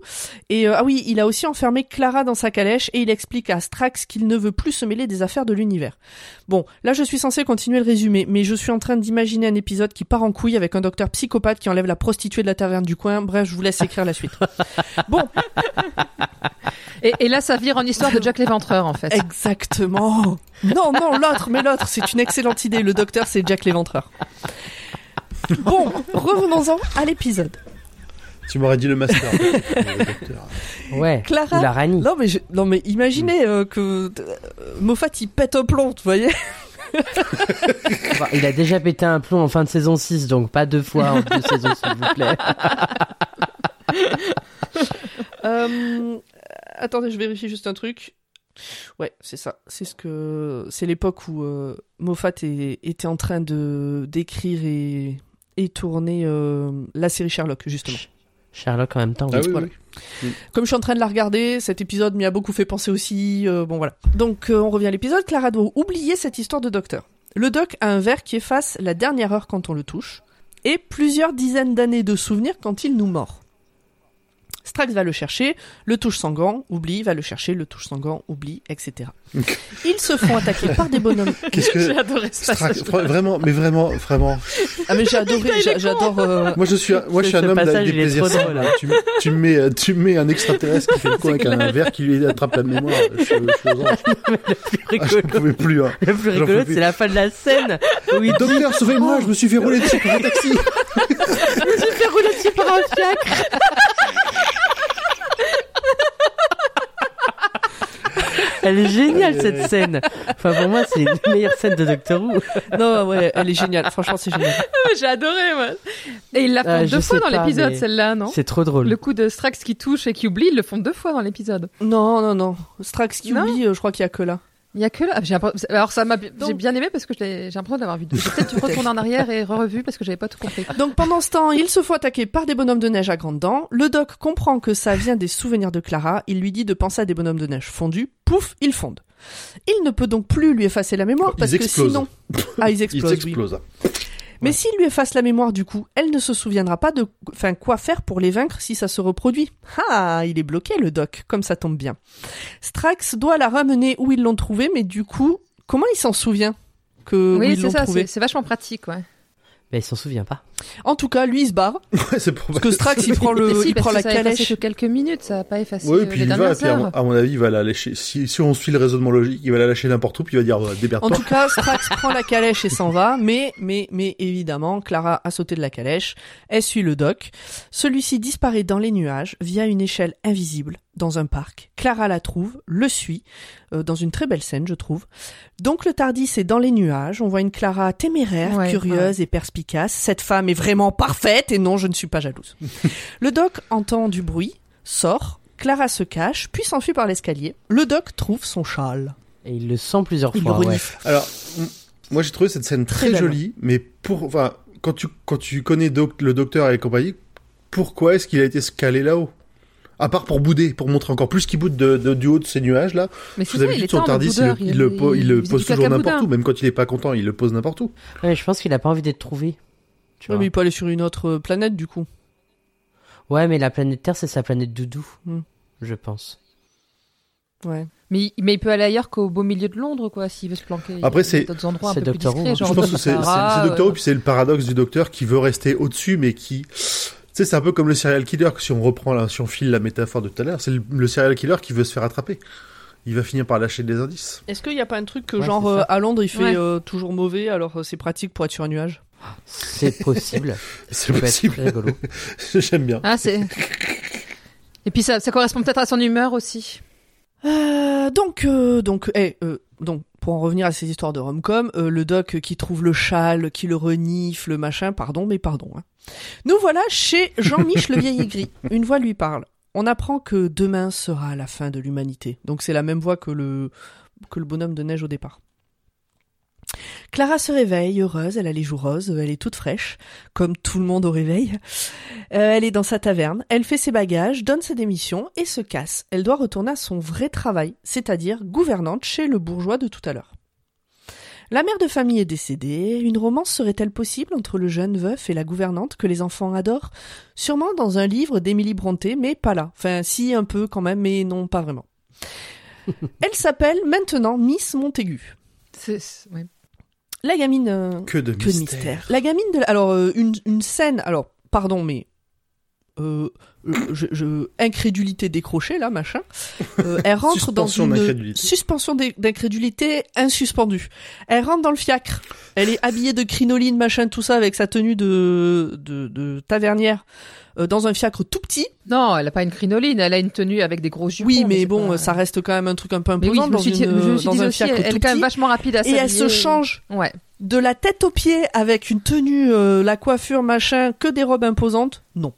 Et euh, ah oui, il a aussi enfermé Clara dans sa calèche et il explique à Strax qu'il ne veut plus se mêler des affaires de l'univers. Bon, là je suis censé continuer le résumé, mais je suis en train d'imaginer un épisode qui part en couille avec un docteur psychopathe qui enlève la prostituée de la taverne du coin. Bref, je vous laisse écrire la suite. Bon, Et, et là, ça vire en histoire de Jack l'Éventreur, en fait. Exactement. Non, non, l'autre, mais l'autre, c'est une excellente idée. Le docteur, c'est Jack l'Éventreur. Bon, revenons-en à l'épisode. Tu m'aurais dit le master. Le. Ouais. Clara. Ou la Rani. Non, mais, je- non, mais imaginez euh, que euh, Moffat, il pète un plomb, vous voyez il a déjà pété un plomb en fin de saison 6, donc pas deux fois en deux saisons, s'il vous plaît. Euh, attendez, je vérifie juste un truc. Ouais, c'est ça. C'est ce que c'est l'époque où euh, Moffat est- était en train de d'écrire et et tourner euh, la série Sherlock justement. Sherlock en même temps. Ah oui. oui, Voilà. oui. Comme je suis en train de la regarder, cet épisode m'y a beaucoup fait penser aussi. euh, bon voilà. Donc euh, on revient à l'épisode. Clara doit oublier cette histoire de docteur. Le doc a un verre qui efface la dernière heure quand on le touche et plusieurs dizaines d'années de souvenirs quand il nous mord. Strax va le chercher, le touche sans gants, oublie, va le chercher, le touche sans gants, oublie, etc. Ils se font attaquer par des bonhommes. Qu'est-ce que J'ai adoré ce Strax- vraiment, mais vraiment, vraiment. Ah mais j'ai adoré, j'a- j'adore. euh, Moi je suis, un- moi je suis un homme passage, avec des plaisirs. drôle. simples. Tu, me- tu me mets, tu me mets un extraterrestre qui fait le con avec un verre qui lui attrape la mémoire. Je, suis- je Ah, je rigolo, pouvais plus. Hein. le plus rigolo, c'est la fin de la scène où il Docteur, sauvez-moi, je me suis fait rouler dessus par un taxi. Je me suis fait rouler dessus par un fiacre. Elle est géniale cette scène. Enfin pour moi c'est la meilleure scène de Doctor Who. Non ouais, elle est géniale. Franchement c'est génial. J'ai adoré, moi. Et ils la font Ah, deux fois dans l'épisode, mais celle-là, non? C'est trop drôle. Le coup de Strax qui touche et qui oublie, ils le font deux fois dans l'épisode. Non non non. Strax qui Non? oublie, euh, je crois qu'il y a que là. Il y a que là. Alors ça m'a, j'ai Donc- bien aimé parce que j'ai l'impression de l'avoir vu. deux. J'ai peut-être dû retourner en arrière et revu parce que j'avais pas tout compris. Donc pendant ce temps, il se faut attaquer par des bonhommes de neige à grandes dents. Le doc comprend que ça vient des souvenirs de Clara. Il lui dit de penser à des bonhommes de neige fondus. Pouf, ils fondent. Il ne peut donc plus lui effacer la mémoire Ils parce que explosent. sinon, ah ils Il explosent. oui. Mais s'il lui efface la mémoire du coup, elle ne se souviendra pas de, enfin quoi faire pour les vaincre si ça se reproduit. Ah, il est bloqué le doc, comme ça tombe bien. Strax doit la ramener où ils l'ont trouvé, mais du coup, comment il s'en souvient que oui, ils c'est l'ont ça. c'est vachement pratique, ouais. Mais il s'en souvient pas. En tout cas, lui il se barre Ouais, c'est pour parce que Strax il prend le, si, il parce prend que la ça calèche. que quelques minutes, ça a pas effacé Oui, euh, puis les il va, puis à mon, à mon avis, il va la lâcher. Si, si on suit le raisonnement logique, il va la lâcher n'importe où, puis il va dire, euh, En tout cas, Strax prend la calèche et s'en va, mais, mais, mais évidemment, Clara a sauté de la calèche, elle suit le doc. Celui-ci disparaît dans les nuages via une échelle invisible dans un parc. Clara la trouve, le suit, euh, dans une très belle scène, je trouve. Donc le Tardis est dans les nuages, on voit une Clara téméraire, Ouais, curieuse et perspicace. Cette femme est vraiment parfaite et non, je ne suis pas jalouse. le doc entend du bruit, sort, Clara se cache, puis s'enfuit par l'escalier. Le doc trouve son châle. Et il le sent plusieurs Il le fois. ouais. Alors, moi j'ai trouvé cette scène très, jolie, mais pour, enfin, quand tu, quand tu connais doc- le docteur et compagnie, pourquoi est-ce qu'il a été scalé là-haut? À part pour bouder, pour montrer encore plus qu'il boude de, de- du haut de ces nuages là. Mais c'est Vous ça, avez il vu était son Tardis, il, le- boudeur, il le, po- il le faisait pose toujours n'importe où, même quand il est pas content, il le pose n'importe où. Ouais, je pense qu'il a pas envie d'être trouvé. Tu Ouais, vois. mais il peut aller sur une autre euh, planète du coup. Ouais, mais la planète Terre, c'est sa planète doudou. Hmm. Je pense. Ouais. Mais, mais il peut aller ailleurs qu'au beau milieu de Londres, quoi, s'il veut se planquer. Après, c'est- d'autres endroits un c'est peu plus Doctor Who, discrets, hein. genre je pense que c'est Doctor Who, euh, puis c'est le paradoxe du docteur qui veut rester au-dessus, mais qui... Tu sais, c'est un peu comme le serial killer, que si on reprend, là, si on file la métaphore de tout à l'heure, c'est le, le serial killer qui veut se faire attraper. Il va finir par lâcher des indices. Est-ce qu'il n'y a pas un truc que Ouais, genre euh, à Londres il fait Ouais. euh, toujours mauvais alors euh, c'est pratique pour être sur un nuage? C'est possible. C'est possible. J'aime bien. Ah, c'est. Et puis ça, ça correspond peut-être à son humeur aussi. Euh, donc, euh, donc, eh, euh, donc, pour en revenir à ces histoires de rom-com, euh, le doc qui trouve le châle, qui le renifle, le machin, pardon, mais pardon. hein. Nous voilà chez Jean-Mich le vieil aigri. Une voix lui parle. On apprend que demain sera la fin de l'humanité. Donc c'est la même voix que le que le bonhomme de neige au départ. Clara se réveille, heureuse, elle a les joues roses, elle est toute fraîche, comme tout le monde au réveil. Euh, elle est dans sa taverne, elle fait ses bagages, donne sa démission et se casse. Elle doit retourner à son vrai travail, c'est-à-dire gouvernante chez le bourgeois de tout à l'heure. La mère de famille est décédée, une romance serait-elle possible entre le jeune veuf et la gouvernante que les enfants adorent? Sûrement dans un livre d'Émilie Brontë, mais pas là. Enfin, si, un peu quand même, mais non, pas vraiment. Elle s'appelle maintenant Miss Montaigu. C'est, c'est- ouais. La gamine... euh, Que de que de mystère. mystère. La gamine de... Alors, euh, une, une scène... Alors, pardon, mais... Euh, euh, je, je- incrédulité décrochée, là, machin. Euh, elle rentre dans Suspension une... d'incrédulité. Suspension d'in- d'incrédulité insuspendue. Elle rentre dans le fiacre. Elle est habillée de crinoline, machin, tout ça, avec sa tenue de, de, de tavernière, euh, dans un fiacre tout petit. Non, elle a pas une crinoline, elle a une tenue avec des gros jupons. oui, mais bon, pas- ça reste quand même un truc un peu oui, imposant je me dans, une, je me suis dans un aussi, fiacre elle tout est quand même vachement rapide à Et elle se change Ouais. de la tête aux pieds avec une tenue, euh, la coiffure, machin, que des robes imposantes. Non.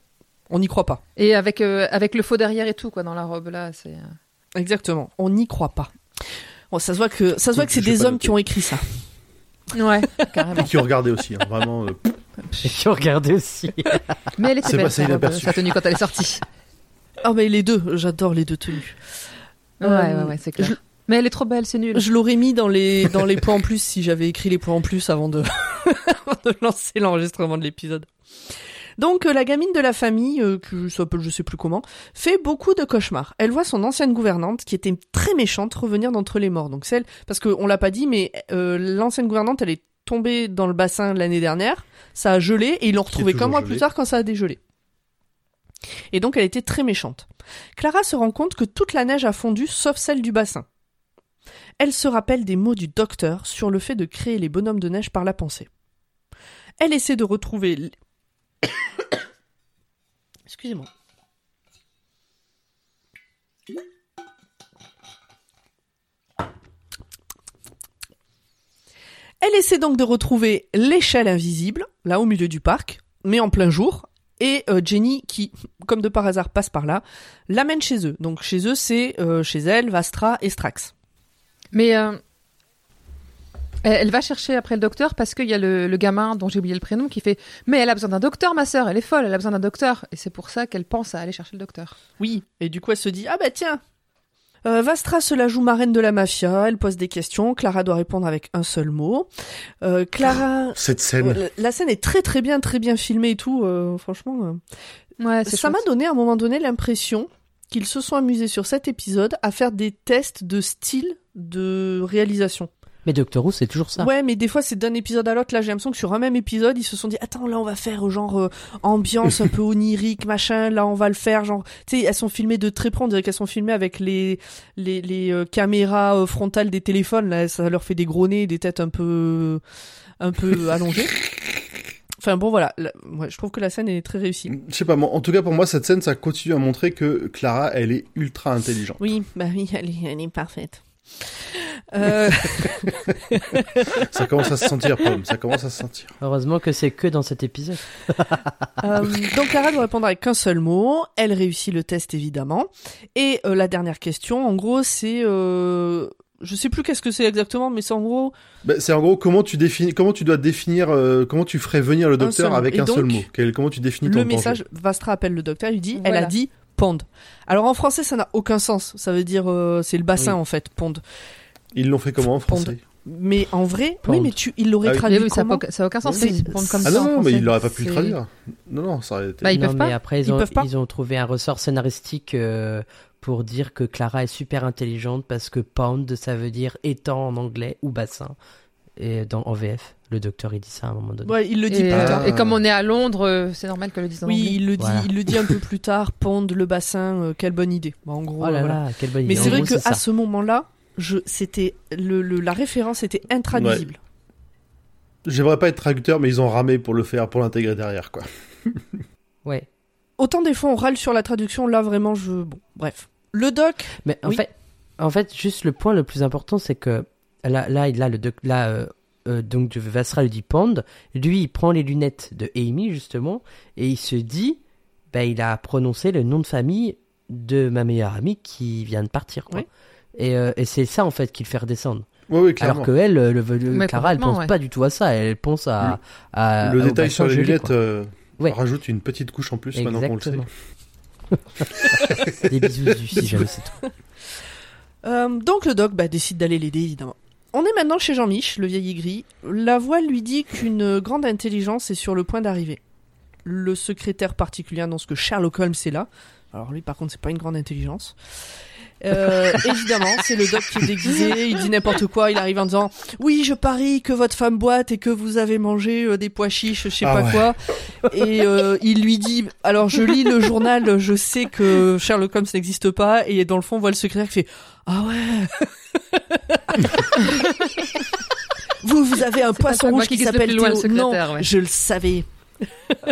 On n'y croit pas. Et avec, euh, avec le faux derrière et tout, quoi, dans la robe, là, c'est... euh, Exactement. On n'y croit pas. Bon, ça se voit que ça se voit que c'est des hommes qui ont écrit ça. Ouais, carrément. Et qui ont regardé aussi, hein, vraiment. euh, Et qui ont regardé aussi. Mais elle était C'est belle, passé sa, robe, inaperçu. sa tenue quand elle est sortie. Ah mais les deux, j'adore les deux tenues. Ouais, Euh, ouais, ouais, c'est clair. je- Mais elle est trop belle, c'est nul. Je l'aurais mis dans les dans les points en plus si j'avais écrit les points en plus avant de, avant de lancer l'enregistrement de l'épisode. Donc euh, la gamine de la famille, euh, que s'appelle je sais plus comment, fait beaucoup de cauchemars. Elle voit son ancienne gouvernante, qui était très méchante, revenir d'entre les morts. Donc celle, parce qu'on l'a pas dit, mais euh, l'ancienne gouvernante, elle est tombée dans le bassin l'année dernière, ça a gelé et ils l'ont retrouvée qu'un mois gelé. plus tard quand ça a dégelé. Et donc elle était très méchante. Clara se rend compte que toute la neige a fondu sauf celle du bassin. Elle se rappelle des mots du docteur sur le fait de créer les bonhommes de neige par la pensée. Elle essaie de retrouver. Excusez-moi. Elle essaie donc de retrouver l'échelle invisible, là au milieu du parc, mais en plein jour. Et euh, Jenny, qui, comme de par hasard, passe par là, l'amène chez eux. Donc chez eux, c'est euh, chez elle, Vastra et Strax. Mais euh, elle, elle va chercher après le docteur parce qu'il y a le, le gamin dont j'ai oublié le prénom qui fait Mais elle a besoin d'un docteur, ma sœur, elle est folle, elle a besoin d'un docteur. Et c'est pour ça qu'elle pense à aller chercher le docteur. Oui, et du coup elle se dit ah bah tiens. Euh, Vastra se la joue marraine de la mafia, elle pose des questions, Clara doit répondre avec un seul mot. Euh, Clara, Cette scène. Ouais, la- la scène est très très bien, très bien filmée et tout, euh, franchement. euh. Ouais, c'est Ça m'a donné à un moment donné l'impression qu'ils se sont amusés sur cet épisode à faire des tests de style de réalisation. Mais Doctor Who, c'est toujours ça. Ouais, mais des fois c'est d'un épisode à l'autre. Là, j'ai l'impression que sur un même épisode, ils se sont dit attends, là on va faire genre euh, ambiance un peu onirique, machin. Là, on va le faire genre, tu sais, elles sont filmées de très près. On dirait qu'elles sont filmées avec les les, les euh, caméras euh, frontales des téléphones. Là, ça leur fait des gros nez, des têtes un peu un peu allongées. Enfin bon, voilà. Là, ouais, je trouve que la scène est très réussie. Je sais pas, moi, en tout cas pour moi cette scène ça continue à montrer que Clara elle est ultra intelligente. Oui, bah oui, elle est, elle est parfaite. Euh, Ça commence à se sentir, Pomme, ça commence à se sentir. Heureusement que c'est que dans cet épisode. Euh, donc Clara doit répondre avec qu'un seul mot. Elle réussit le test évidemment. Et euh, la dernière question, en gros, c'est, euh, je sais plus qu'est-ce que c'est exactement, mais c'est en gros Bah, c'est en gros comment tu définis, comment tu dois définir, euh, comment tu ferais venir le seul docteur mot. avec Et un seul mot. Quel- comment tu définis ton le danger. message. Vastra appelle le docteur, il dit, elle a dit pond. Alors en français, ça n'a aucun sens. Ça veut dire euh, c'est le bassin Oui. en fait, pond. Ils l'ont fait comment en Pond. français Mais en vrai, Pond. oui, mais tu, il l'aurait Ah oui. traduit Mais oui, ça n'a aucun sens. C'est- comme Ah ça non, non, mais français. il n'aurait pas pu le traduire. Non, non, ça aurait été. Bah, ils non, peuvent mais pas. après, ils Ils ont, peuvent pas. ils ont trouvé un ressort scénaristique euh, pour dire que Clara est super intelligente parce que pound, ça veut dire étang en anglais ou bassin. Et dans en VF, le docteur, il dit ça à un moment donné. Ouais, il le dit Et, plus euh, tard. et comme on est à Londres, euh, c'est normal qu'elle le dise en Oui, anglais. il le dit, Voilà. il le dit un peu plus tard. Pond, le bassin, euh, quelle bonne idée. Bon, en gros, Oh là voilà. là, quelle bonne idée. Mais c'est vrai gros, que ça. à ce moment-là, je, c'était le, le- la référence était intraduisible. J'aimerais pas être traducteur, mais ils ont ramé pour le faire, pour l'intégrer derrière, quoi. Ouais. Autant des fois on râle sur la traduction, là vraiment je, bon, bref. Le doc, Mais en Oui. fait, en fait, juste le point le plus important, c'est que là, là, là, le doc, là, euh, euh, donc Vasra lui dit Pond. Lui, il prend les lunettes de Amy justement et il se dit, bah, il a prononcé le nom de famille de ma meilleure amie qui vient de partir. Quoi. Oui. Et, euh, et c'est ça en fait qui le fait redescendre. Oui, oui, clairement. Alors que elle, le, le- Clara, elle pense ouais. pas du tout à ça. Elle pense à, à le détail sur les lunettes euh, Ouais. rajoute une petite couche en plus maintenant qu'on le sait. Exactement. Des bisous si jamais c'est tout. euh, donc le doc bah, décide d'aller l'aider évidemment. On est maintenant chez Jean-Mich, le vieil aigri. La voix lui dit qu'une grande intelligence est sur le point d'arriver. Le secrétaire particulier annonce que Sherlock Holmes est là. Alors lui par contre c'est pas une grande intelligence. Euh, évidemment, c'est le doc qui est déguisé, il dit n'importe quoi, il arrive en disant "Oui, je parie que votre femme boite et que vous avez mangé euh, des pois chiches, je sais Ah pas ouais. quoi." Et euh, il lui dit "Alors je lis le journal, je sais que Sherlock Holmes n'existe pas." Et dans le fond, on voit le secrétaire qui fait "Ah ouais." Vous vous avez un poisson rouge qui s'appelle loin, Théo. Non, ouais. je le savais.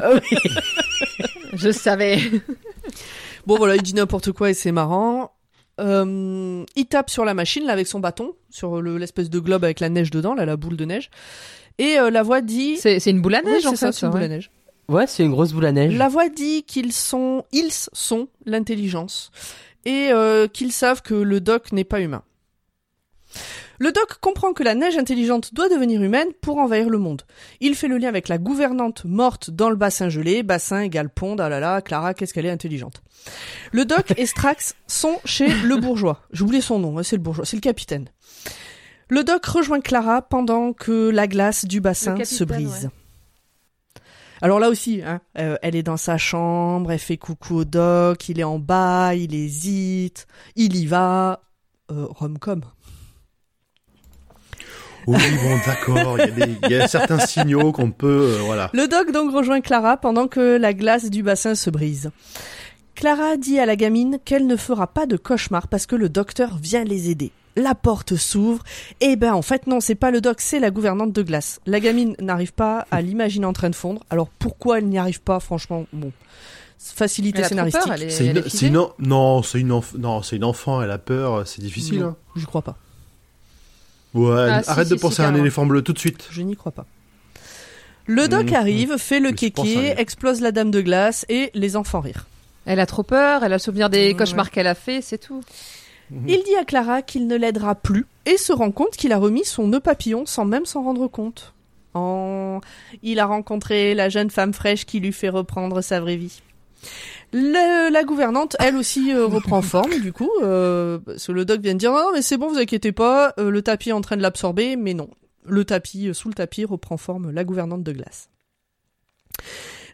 Je savais. Bon voilà, il dit n'importe quoi et c'est marrant. Euh, il tape sur la machine là avec son bâton, sur le- l'espèce de globe avec la neige dedans, là la boule de neige. Et euh, la voix dit. C'est une boule à Oui, neige c'est en ça, fait. c'est une boule à neige. Ouais, c'est une grosse boule à neige. La voix dit qu'ils sont, ils sont l'intelligence et euh, qu'ils savent que le doc n'est pas humain. Le doc comprend que la neige intelligente doit devenir humaine pour envahir le monde. Il fait le lien avec la gouvernante morte dans le bassin gelé, bassin égale pond, ah là là, Clara, qu'est-ce qu'elle est intelligente. Le doc et Strax sont chez le bourgeois. Oublié son nom, hein, c'est le bourgeois, c'est le capitaine. Le doc rejoint Clara pendant que la glace du bassin se brise. Alors là aussi, hein, euh, elle est dans sa chambre, elle fait coucou au doc, il est en bas, il hésite, il y va, euh, rom-com. Oui, bon, d'accord. Il y, a des- il y a certains signaux qu'on peut, euh, voilà. Le doc donc rejoint Clara pendant que la glace du bassin se brise. Clara dit à la gamine qu'elle ne fera pas de cauchemar parce que le docteur vient les aider. La porte s'ouvre. Et ben en fait non, c'est pas le doc, c'est la gouvernante de glace. La gamine n'arrive pas à l'imaginer en train de fondre. Alors pourquoi elle n'y arrive pas Franchement, bon, facilité scénaristique. peur, elle est, C'est elle une, est c'est figée. une, en- non, c'est une, enf- non, c'est une enfant. Elle a peur. C'est difficile. Non, Hein. J'y crois pas. Ouais. Ah, arrête si, de si, penser à un éléphant bleu tout de suite. Je n'y crois pas. Le doc Mmh, arrive, fait le kéké, explose la dame de glace et les enfants rire. Elle a trop peur, elle a le souvenir des cauchemars qu'elle a fait, c'est tout. Il dit à Clara qu'il ne l'aidera plus et se rend compte qu'il a remis son nœud papillon sans même s'en rendre compte. Oh, il a rencontré la jeune femme fraîche qui lui fait reprendre sa vraie vie. Le- la gouvernante, elle aussi, euh, reprend forme, du coup. Euh, parce que le doc vient de dire non, mais c'est bon, vous inquiétez pas, euh, le tapis est en train de l'absorber, mais non. Le tapis, sous le tapis, reprend forme la gouvernante de glace.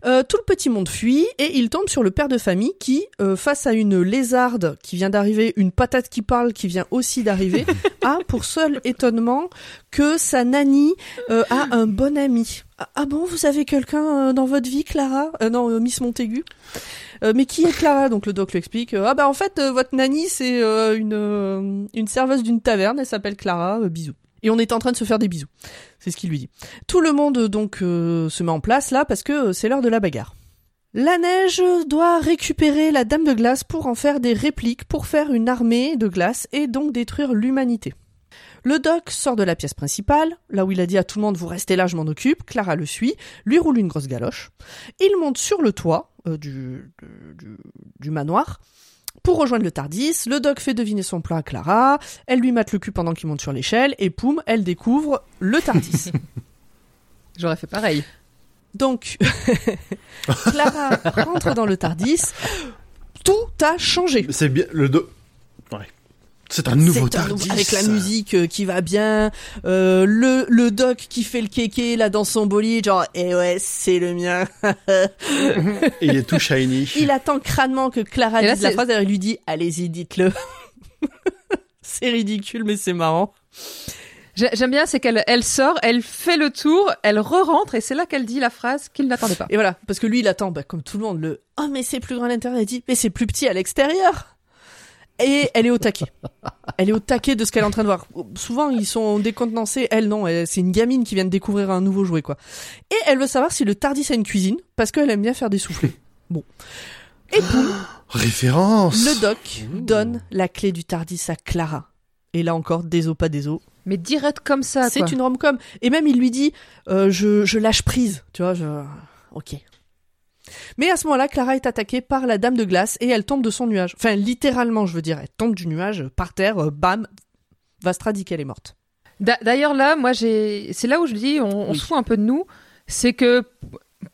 Euh, tout le petit monde fuit et il tombe sur le père de famille qui, euh, face à une lézarde qui vient d'arriver, une patate qui parle qui vient aussi d'arriver, a pour seul étonnement que sa nanny euh, a un bon ami. Ah, ah bon, vous avez quelqu'un euh, dans votre vie, Clara? Euh, Non, euh, Miss Montaigu. Euh, mais qui est Clara? Donc le doc lui explique. euh, ah bah en fait, votre nanny c'est une une serveuse d'une taverne. Elle s'appelle Clara. bisous. Et on est en train de se faire des bisous. C'est ce qu'il lui dit. Tout le monde donc se met en place là parce que c'est l'heure de la bagarre. La neige doit récupérer la dame de glace pour en faire des répliques, pour faire une armée de glace et donc détruire l'humanité. Le doc sort de la pièce principale, là où il a dit à tout le monde vous restez là, je m'en occupe. Clara le suit, lui roule une grosse galoche. Il monte sur le toit euh, du, du, manoir pour rejoindre le Tardis. Le doc fait deviner son plan à Clara. Elle lui mate le cul pendant qu'il monte sur l'échelle et poum, elle découvre le Tardis. J'aurais fait pareil. Donc, Clara rentre dans le Tardis. Tout a changé. C'est bien le do. Ouais. C'est un nouveau un Tardis. nouveau- avec la musique euh, qui va bien, euh, le le doc qui fait le kéké là dans son bolide, genre eh ouais c'est le mien. Il est tout shiny. il attend crânement que Clara là, dise la phrase, et il lui dit allez-y dites-le. c'est ridicule mais c'est marrant. J'ai- J'aime bien, c'est qu'elle elle sort, elle fait le tour, elle re-rentre et c'est là qu'elle dit la phrase qu'il n'attendait pas. Et voilà parce que lui il attend bah, comme tout le monde le oh mais c'est plus grand à l'intérieur, il dit mais c'est plus petit à l'extérieur. Et elle est au taquet. Elle est au taquet de ce qu'elle est en train de voir. Souvent, ils sont décontenancés. Elle, non. C'est une gamine qui vient de découvrir un nouveau jouet, quoi. Et elle veut savoir si le Tardis a une cuisine, parce qu'elle aime bien faire des soufflés. Bon. Et boum, Référence. le doc donne la clé du Tardis à Clara. Et là encore, des os, pas des os. Mais direct comme ça. C'est une rom-com. Et même, il lui dit, euh, je, je lâche prise. Tu vois, je... Ok. Mais à ce moment-là, Clara est attaquée par la dame de glace et elle tombe de son nuage. Enfin, littéralement, je veux dire. Elle tombe du nuage, par terre, euh, bam. Vastra dit qu'elle est morte. D'a- D'ailleurs, là, moi, j'ai. C'est là où je dis, on, on Oui. se fout un peu de nous. C'est que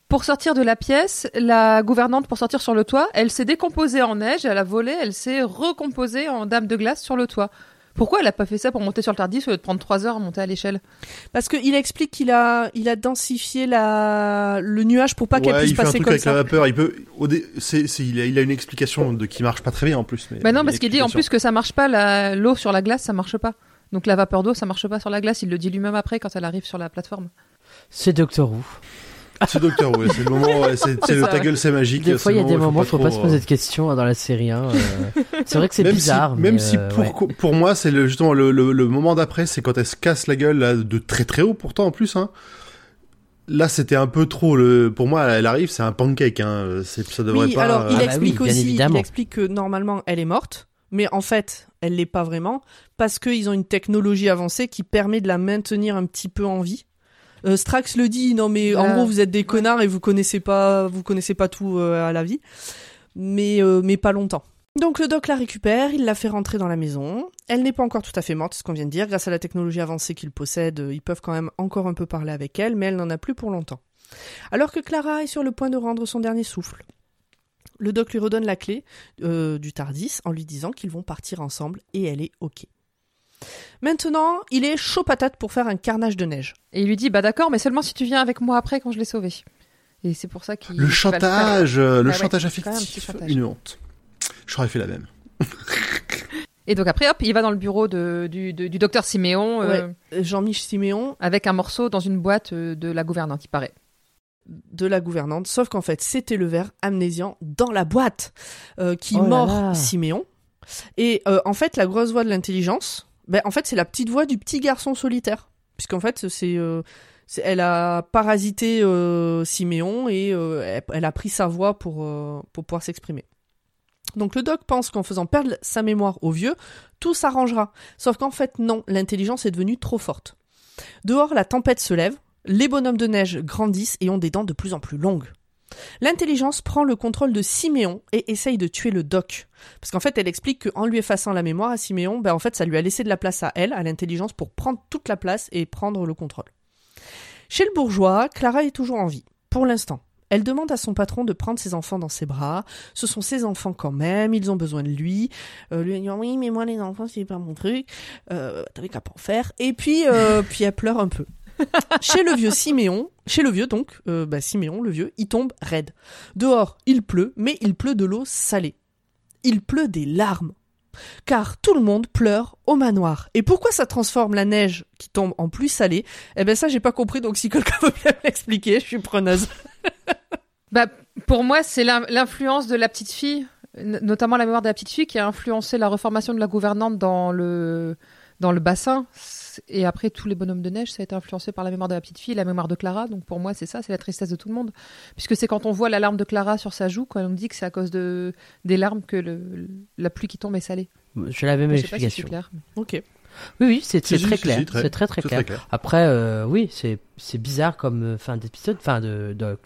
pour sortir de la pièce, la gouvernante, pour sortir sur le toit, elle s'est décomposée en neige, elle a volé, elle s'est recomposée en dame de glace sur le toit. Pourquoi elle a pas fait ça pour monter sur le Tardis au lieu de prendre trois heures à monter à l'échelle Parce qu'il explique qu'il a, il a densifié la, le nuage pour pas qu'elle puisse il fait un passer truc comme avec la ça. vapeur. Il peut. Au dé- c'est, c'est- il, a, il a une explication de qui marche pas très bien en plus. Mais Bah non, il a parce qu'il dit en explication. plus que ça marche pas, la- l'eau sur la glace, ça marche pas. Donc la vapeur d'eau, ça marche pas sur la glace. Il le dit lui-même après quand elle arrive sur la plateforme. C'est Doctor Who. C'est Docteur Who. C'est le moment. ouais, c'est, le ta gueule, c'est magique. Des fois, il y a des moment où moments, faut pas se poser euh, de questions hein, dans la série. hein, euh. C'est vrai que c'est bizarre. si, même si euh, pour, ouais. pour moi, c'est le, justement le, le, le moment d'après, c'est quand elle se casse la gueule là, de très très haut pourtant en plus. Hein. Là, c'était un peu trop. Le, pour moi, elle arrive, c'est un pancake. Hein. C'est, ça devrait Oui, pas. alors il Ah bah explique oui, aussi, il explique que normalement elle est morte, mais en fait elle l'est pas vraiment parce qu'ils ont une technologie avancée qui permet de la maintenir un petit peu en vie. Euh, Strax le dit, non mais en Voilà. gros vous êtes des connards et vous connaissez pas, vous connaissez pas tout euh, à la vie, mais euh, mais pas longtemps. Donc le doc la récupère, il la fait rentrer dans la maison. Elle n'est pas encore tout à fait morte, c'est ce qu'on vient de dire. Grâce à la technologie avancée qu'ils possèdent, ils peuvent quand même encore un peu parler avec elle, mais elle n'en a plus pour longtemps. Alors que Clara est sur le point de rendre son dernier souffle, le doc lui redonne la clé euh, du Tardis en lui disant qu'ils vont partir ensemble et elle est ok. Maintenant, il est chaud patate pour faire un carnage de neige. Et il lui dit, bah d'accord, mais seulement si tu viens avec moi après quand je l'ai sauvé. Et c'est pour ça qu'il. Le chantage, euh, le Ah ouais, chantage quand même un affectif, chantage. une honte. J'aurais fait la même. Et donc après, hop, il va dans le bureau de, du, de- du docteur Siméon euh, Ouais. Jean-Mich Siméon avec un morceau dans une boîte euh, de la gouvernante, il paraît. de la gouvernante, sauf qu'en fait c'était le verre amnésiant dans la boîte euh, qui Oh mord. Siméon. Et euh, en fait la grosse voix de l'intelligence, ben, en fait c'est la petite voix du petit garçon solitaire, puisqu'en fait c'est euh, elle a parasité euh, Siméon et euh, elle, elle a pris sa voix pour, euh, pour pouvoir s'exprimer. Donc le doc pense qu'en faisant perdre sa mémoire au vieux, tout s'arrangera. Sauf qu'en fait non, l'intelligence est devenue trop forte. Dehors, la tempête se lève, les bonhommes de neige grandissent et ont des dents de plus en plus longues. L'intelligence prend le contrôle de Siméon et essaye de tuer le doc. Parce qu'en fait, elle explique qu'en lui effaçant la mémoire à Siméon, ben en fait, ça lui a laissé de la place à elle, à l'intelligence, pour prendre toute la place et prendre le contrôle. Chez le bourgeois, Clara est toujours en vie, pour l'instant. Elle demande à son patron de prendre ses enfants dans ses bras. Ce sont ses enfants quand même, ils ont besoin de lui. Euh, lui dit oui, mais moi les enfants c'est pas mon truc. Euh, T'avais qu'à pas en faire. Et puis, euh, puis elle pleure un peu. Chez le vieux Siméon, chez le vieux donc, euh, bah, Siméon le vieux, il tombe raide. Dehors, il pleut, mais il pleut de l'eau salée. Il pleut des larmes. Car tout le monde pleure au manoir. Et pourquoi ça transforme la neige qui tombe en pluie salée? Eh ben ça j'ai pas compris, donc si quelqu'un veut bien m'expliquer, je suis preneuse. Bah, pour moi, c'est l'in- l'influence de la petite fille, notamment la mémoire de la petite fille, qui a influencé la reformation de la gouvernante dans le, dans le bassin. Et après, tous les bonhommes de neige, ça a été influencé par la mémoire de la petite fille, la mémoire de Clara. Donc pour moi, c'est ça, c'est la tristesse de tout le monde. Puisque c'est quand on voit la larme de Clara sur sa joue, quand on dit que c'est à cause de, des larmes que le, la pluie qui tombe est salée. J'ai la même si explication. clair. Ok. Oui, oui, c'est Si, si, très si, clair. si, C'est très très clair. très clair. Après, euh, oui, c'est c'est bizarre comme euh, fin d'épisode, fin de, de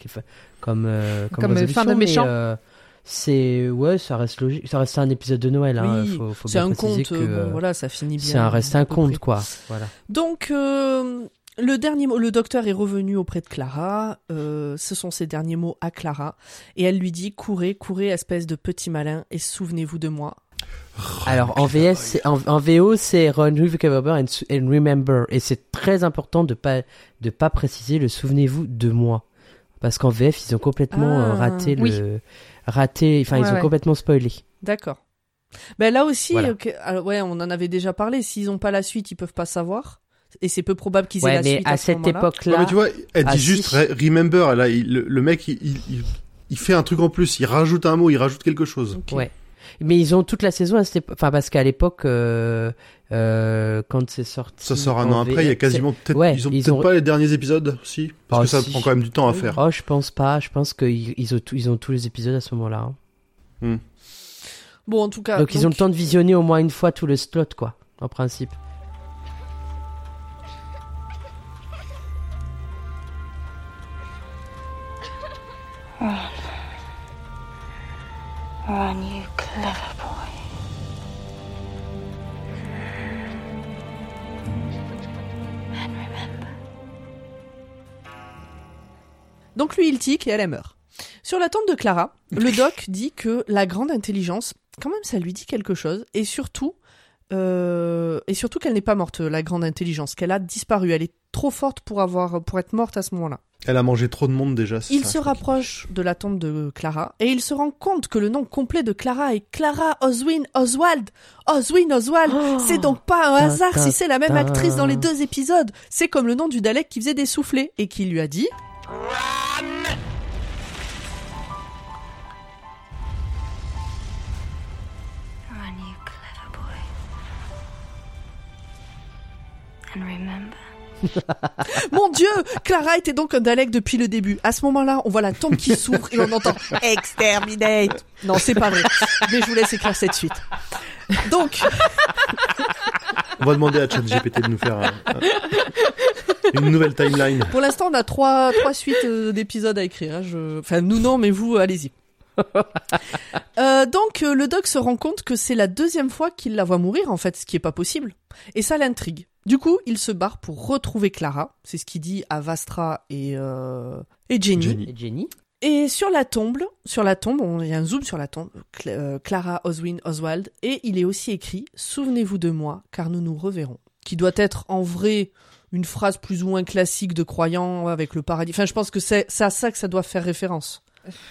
comme euh, Comme, résolution, fin de mais, méchant. euh, c'est ouais, ça reste logique. Ça reste un épisode de Noël. Hein, Oui, faut, faut c'est un conte, que, euh, bon voilà, ça finit bien. c'est un reste un conte quoi. Voilà. Donc, euh, le dernier mot, le docteur est revenu auprès de Clara. euh, ce sont ses derniers mots à Clara. Et elle lui dit Courez, courez, espèce de petit malin, et souvenez-vous de moi. Alors en VS, en, en VO, c'est Run with Cover and, and Remember, et c'est très important de pas de pas préciser le souvenez-vous de moi, parce qu'en VF ils ont complètement Ah, raté oui. le raté, enfin ils ont ouais. complètement spoilé. D'accord. Ben là aussi, Voilà. alors, ouais, on en avait déjà parlé. S'ils ont pas la suite, ils peuvent pas savoir. Et c'est peu probable qu'ils aient Ouais, la mais suite à ce cette moment-là. Ouais, époque-là, mais tu vois, elle dit Ah, juste remember. Là, il- le, le mec, il, il, il- il fait un truc en plus. Il rajoute un mot, il rajoute quelque chose. Ouais. Mais ils ont toute la saison à cette époque, enfin parce qu'à l'époque, euh, euh, quand c'est sorti. Ça sort un an après. Il y a quasiment peut-être. Ouais, ils ont ils peut-être ont- pas les derniers épisodes, si, parce Oh, que ça si. prend quand même du temps à faire. Oh, je pense pas. Je pense qu'ils ils ont, tout- ils ont tous les épisodes à ce moment-là. hein. Bon, en tout cas. donc, ils ont le temps de visionner au moins une fois tout le slot, quoi, en principe. Run, you clever boy. And remember. Donc lui, il tique et elle, elle meurt. Sur la tombe de Clara, le doc dit que la grande intelligence, quand même, ça lui dit quelque chose. Et surtout, euh, et surtout qu'elle n'est pas morte, la grande intelligence, qu'elle a disparu. Elle est trop forte pour avoir, pour être morte à ce moment-là. Elle a mangé trop de monde déjà. Il ça, se rapproche de la tombe de Clara et il se rend compte que le nom complet de Clara est Clara Oswin Oswald. Oswin Oswald. Oh c'est donc pas un Ta, hasard ta, si c'est la même actrice dans les deux épisodes. C'est comme le nom du Dalek qui faisait des soufflets et qui lui a dit Run, you clever boy. And remember. Mon Dieu, Clara était donc un Dalek depuis le début. À ce moment-là, on voit la tombe qui s'ouvre et on entend Exterminate. Non, c'est pas vrai. Mais je vous laisse écrire cette suite. Donc, On va demander à ChatGPT de nous faire. un- un- Une nouvelle timeline. Pour l'instant, on a trois, trois suites euh, d'épisodes à écrire. hein, je... Enfin, nous non, mais vous, allez-y. Euh, donc, euh, le doc se rend compte que c'est la deuxième fois qu'il la voit mourir, en fait, ce qui est pas possible. Et ça l'intrigue. Du coup, il se barre pour retrouver Clara. C'est ce qu'il dit à Vastra et, euh, et Jenny. Jenny. Et Jenny Et sur la tombe, sur la tombe, on- il y a un zoom sur la tombe, euh, Clara Oswin Oswald, et il est aussi écrit Souvenez-vous de moi, car nous nous reverrons. Qui doit être en vrai une phrase plus ou moins classique de croyant avec le paradis. Enfin, je pense que c'est c'est à ça que ça doit faire référence.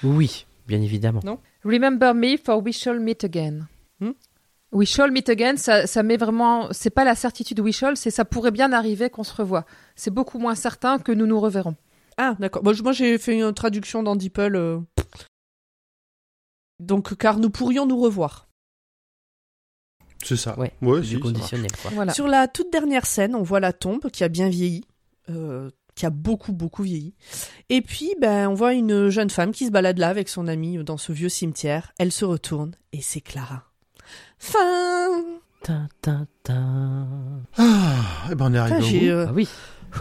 Oui, bien évidemment. Remember me for we shall meet again. Hmm? We shall meet again, ça, ça met vraiment. C'est pas la certitude we shall, c'est ça pourrait bien arriver qu'on se revoie. C'est beaucoup moins certain que nous nous reverrons. Ah, d'accord. Moi, j'ai fait une traduction dans DeepL. euh. Donc, car nous pourrions nous revoir. C'est ça. Ouais, ouais Du si, ça conditionnel, quoi. Voilà. Sur la toute dernière scène, on voit la tombe qui a bien vieilli, euh, qui a beaucoup beaucoup vieilli. Et puis, ben, on voit une jeune femme qui se balade là avec son amie dans ce vieux cimetière. Elle se retourne et c'est Clara. Fin. Tin, tin, tin. marche. Ah, eh ben on est arrivé au bout. euh, Ah oui.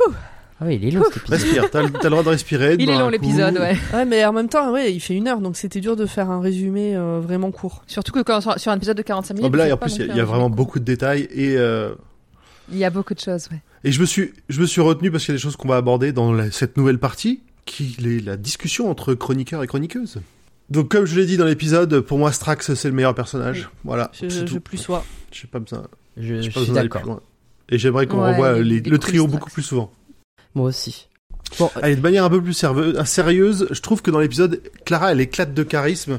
Ouh. Ah oui, il est long cet épisode. Respire, t'as t'as le droit de respirer. de Il est boire long coup. l'épisode, ouais. Ouais, mais en même temps, ouais, il fait une heure, donc c'était dur de faire un résumé euh, vraiment court. Surtout que quand, sur, sur un épisode de 45 Oh, minutes. bah là, en plus, il y a- il y, vraiment beaucoup de détails et euh. Il y a beaucoup de choses, ouais. et je me suis je me suis retenu parce qu'il y a des choses qu'on va aborder dans la- cette nouvelle partie qui est la discussion entre chroniqueurs et chroniqueuses. Donc comme je l'ai dit dans l'épisode, pour moi Strax c'est le meilleur personnage. Voilà, Je, je plus sois. J'ai pas besoin, Je, je pas suis besoin d'aller plus d'accord. loin. Et j'aimerais qu'on Ouais, revoie les- le trio beaucoup plus souvent. Moi aussi. Bon, Allez, de manière un peu plus euh, sérieuse, je trouve que dans l'épisode, Clara, elle éclate de charisme.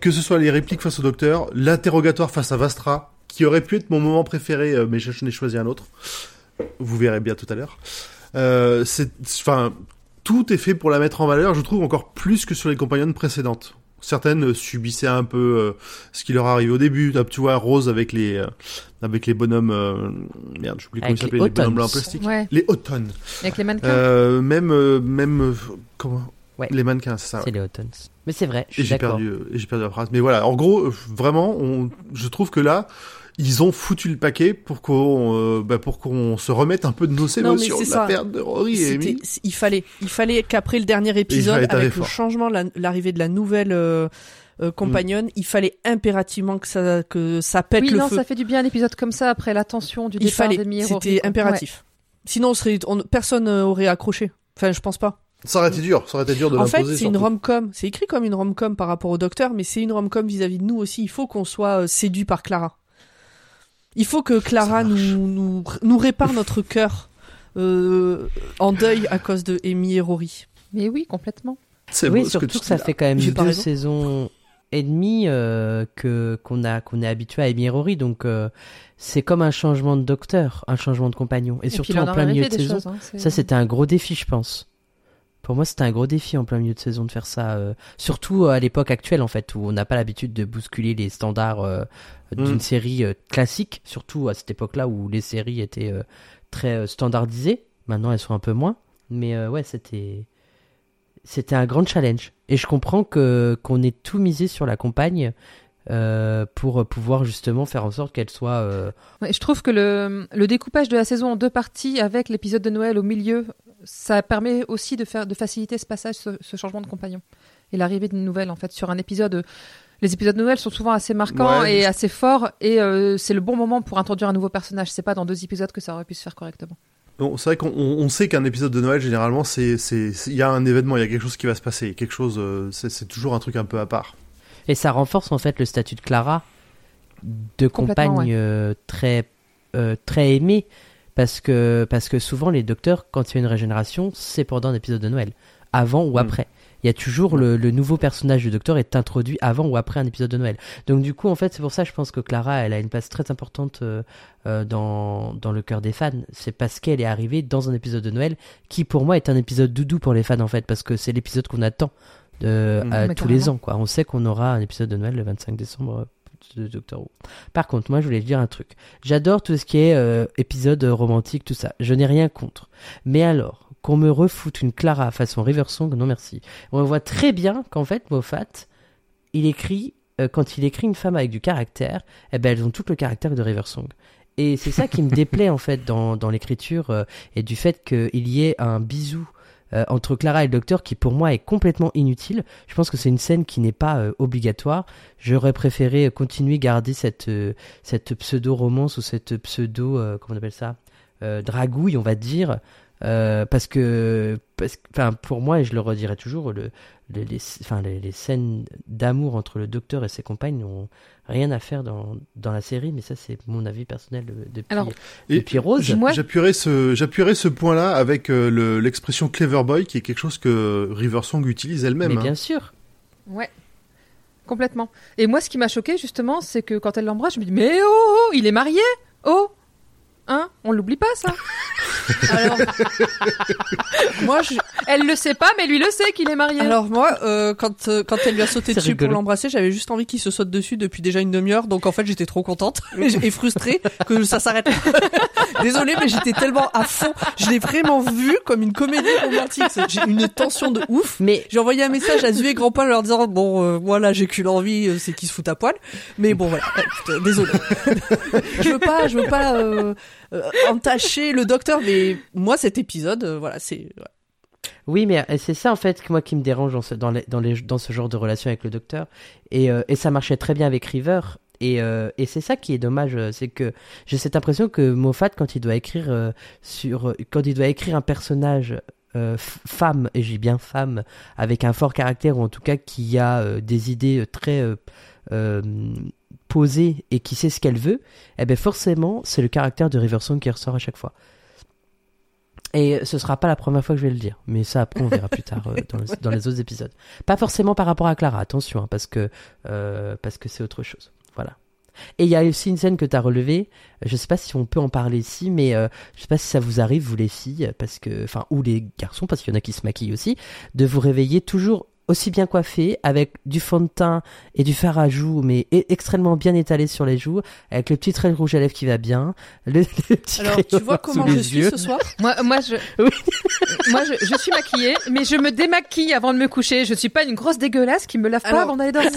Que ce soit les répliques face au docteur, l'interrogatoire face à Vastra, qui aurait pu être mon moment préféré, euh, mais je je n'ai choisi un autre. Vous verrez bien tout à l'heure. Euh, c'est, enfin, tout est fait pour la mettre en valeur, je trouve, encore plus que sur les compagnonnes précédentes. Certaines subissaient un peu euh, ce qui leur arrive au début. Tu vois, Rose avec les, euh, avec les bonhommes, euh, merde, j'oublie comment Avec ils s'appelaient, les les bonhommes blancs en plastique. Ouais. Les Autons. Avec les mannequins. Euh, même, euh, même, euh, comment Ouais. Les mannequins, c'est ça. ouais. c'est les Autons. Mais c'est vrai, je Et suis j'ai d'accord. perdu, euh, et j'ai perdu la phrase. Mais voilà, en gros, euh, vraiment, on, je trouve que là, ils ont foutu le paquet pour qu'on, euh, bah, pour qu'on se remette un peu de nos émotions c'est de ça. la perte de Rory et Amy. Il fallait, il fallait qu'après le dernier épisode, fallait avec le fort. changement, la- l'arrivée de la nouvelle euh, euh, compagnonne, il fallait impérativement que ça, que ça pète oui, le non, feu. ça fait du bien un épisode comme ça après la tension du il départ fallait, d'Amy et Rory, c'était impératif. Sinon, on serait, on- personne euh, aurait accroché. Enfin, je pense pas. Ça aurait été dur, ça aurait été dur de En fait, c'est une rom-com. C'est écrit comme une rom-com par rapport au docteur, mais c'est une rom-com vis-à-vis de nous aussi. Il faut qu'on soit euh, séduit par Clara. Il faut que Clara nous, nous, nous répare notre cœur euh, en deuil à cause de Amy et Rory. Mais oui, complètement. C'est Oui, surtout que, ça fait quand même deux raison. saisons et demie euh, que qu'on a qu'on est habitué à Amy et Rory, donc euh, c'est comme un changement de docteur, un changement de compagnon, et, Et surtout en en plein milieu de saison. choses, hein, Ça, c'était un gros défi, je pense. Pour moi, c'était un gros défi en plein milieu de saison de faire ça. euh, surtout à l'époque actuelle, en fait, où on n'a pas l'habitude de bousculer les standards euh, d'une Mm. série euh, classique. Surtout à cette époque-là où les séries étaient euh, très euh, standardisées. Maintenant, elles sont un peu moins. Mais euh, ouais, c'était c'était un grand challenge. Et je comprends que qu'on ait tout misé sur la compagne euh, pour pouvoir justement faire en sorte qu'elle soit. euh, Ouais, je trouve que le, le découpage de la saison en deux parties avec l'épisode de Noël au milieu, ça permet aussi de faire de faciliter ce passage, ce, ce changement de compagnon et l'arrivée d'une nouvelle en fait sur un épisode. Les épisodes de Noël sont souvent assez marquants Ouais, et je- assez forts et euh, c'est le bon moment pour introduire un nouveau personnage. C'est pas dans deux épisodes que ça aurait pu se faire correctement. C'est vrai qu'on on- on sait qu'un épisode de Noël, généralement, c'est, il y a un événement, il y a quelque chose qui va se passer, quelque chose, euh, c'est, toujours un truc un peu à part. Et ça renforce en fait le statut de Clara de compagne euh, très euh, très aimée parce que parce que souvent les docteurs quand il y a une régénération c'est pendant un épisode de Noël. Avant ou Mm. après. Il y a toujours le, le nouveau personnage du docteur est introduit avant ou après un épisode de Noël. Donc du coup en fait c'est pour ça je pense que Clara elle a une place très importante euh, euh, dans dans le cœur des fans. C'est parce qu'elle est arrivée dans un épisode de Noël qui pour moi est un épisode doudou pour les fans en fait parce que c'est l'épisode qu'on attend de, Mm. euh, Mais tous les ans quoi. On sait qu'on aura un épisode de Noël le 25 décembre de Doctor Who. Par contre, moi, je voulais dire un truc. J'adore tout ce qui est euh, épisode romantique, tout ça. Je n'ai rien contre. Mais alors, qu'on me refoute une Clara façon River Song, non merci. On voit très bien qu'en fait, Moffat, il écrit, euh, quand il écrit une femme avec du caractère, eh ben, elles ont tout le caractère de River Song. Et c'est ça qui me déplaît en fait dans, dans l'écriture euh, et du fait qu'il y ait un bisou euh, entre Clara et le docteur qui pour moi est complètement inutile. Je pense que c'est une scène qui n'est pas euh, obligatoire. J'aurais préféré continuer garder cette euh, cette pseudo romance ou cette pseudo euh, comment on appelle ça? Euh, dragouille on va dire euh, parce que parce que- enfin pour moi et je le redirai toujours le, le- les enfin les, les scènes d'amour entre le docteur et ses compagnes n'ont rien à faire dans dans la série mais ça c'est mon avis personnel depuis Alors, depuis Rose J'appuierai ce, j'appuierai ce point-là avec euh, le- l'expression clever boy, qui est quelque chose que Riversong utilise elle-même. mais hein. bien sûr Ouais. Complètement. Et moi, ce qui m'a choqué, justement, c'est que quand elle l'embrasse, je me dis, mais oh, oh, il est marié Oh Hein On l'oublie pas, ça Alors, moi, je, Elle le sait pas, mais lui le sait qu'il est marié. alors moi, euh, quand euh, quand elle lui a sauté dessus pour l'embrasser, j'avais juste envie qu'il se saute dessus depuis déjà une demi-heure. Donc en fait, j'étais trop contente et frustrée que ça s'arrête. là. Désolée, mais j'étais tellement à fond. Je l'ai vraiment vu comme une comédie romantique. J'ai une tension de ouf. mais J'ai envoyé un message à Zu et Grand Paul leur disant bon euh, voilà j'ai qu'une envie euh, c'est qu'ils se foutent à poil mais bon voilà euh, désolé je veux pas je veux pas euh, entacher le docteur mais moi cet épisode euh, voilà c'est. Oui, mais euh, c'est ça en fait moi qui me dérange dans ce, dans les, dans les, dans ce genre de relation avec le docteur. Et, euh, et ça marchait très bien avec River. Et, euh, et c'est ça qui est dommage, euh, c'est que j'ai cette impression que Moffat, quand il doit écrire euh, sur, quand il doit écrire un personnage euh, femme, et j'ai bien femme, avec un fort caractère ou en tout cas qui a euh, des idées euh, très posées et qui sait ce qu'elle veut, eh ben forcément c'est le caractère de Riversong qui ressort à chaque fois. Et ce sera pas la première fois que je vais le dire, mais ça après on verra plus tard euh, dans les autres épisodes. Pas forcément par rapport à Clara, attention, hein, parce que euh, parce que c'est autre chose. Voilà. Et il y a aussi une scène que tu as relevée. Je sais pas si on peut en parler ici, mais euh, je sais pas si ça vous arrive vous les filles, parce que enfin ou les garçons, parce qu'il y en a qui se maquillent aussi, de vous réveiller toujours aussi bien coiffé, avec du fond de teint et du fard à joues, mais e- extrêmement bien étalé sur les joues, avec le petit trait de rouge à lèvres qui va bien, le, le petit alors tu vois sous comment les je suis yeux. ce soir? Moi, moi, je, Oui. moi je, je suis maquillée, mais je me démaquille avant de me coucher. Je suis pas une grosse dégueulasse qui me lave pas Alors- avant d'aller dormir.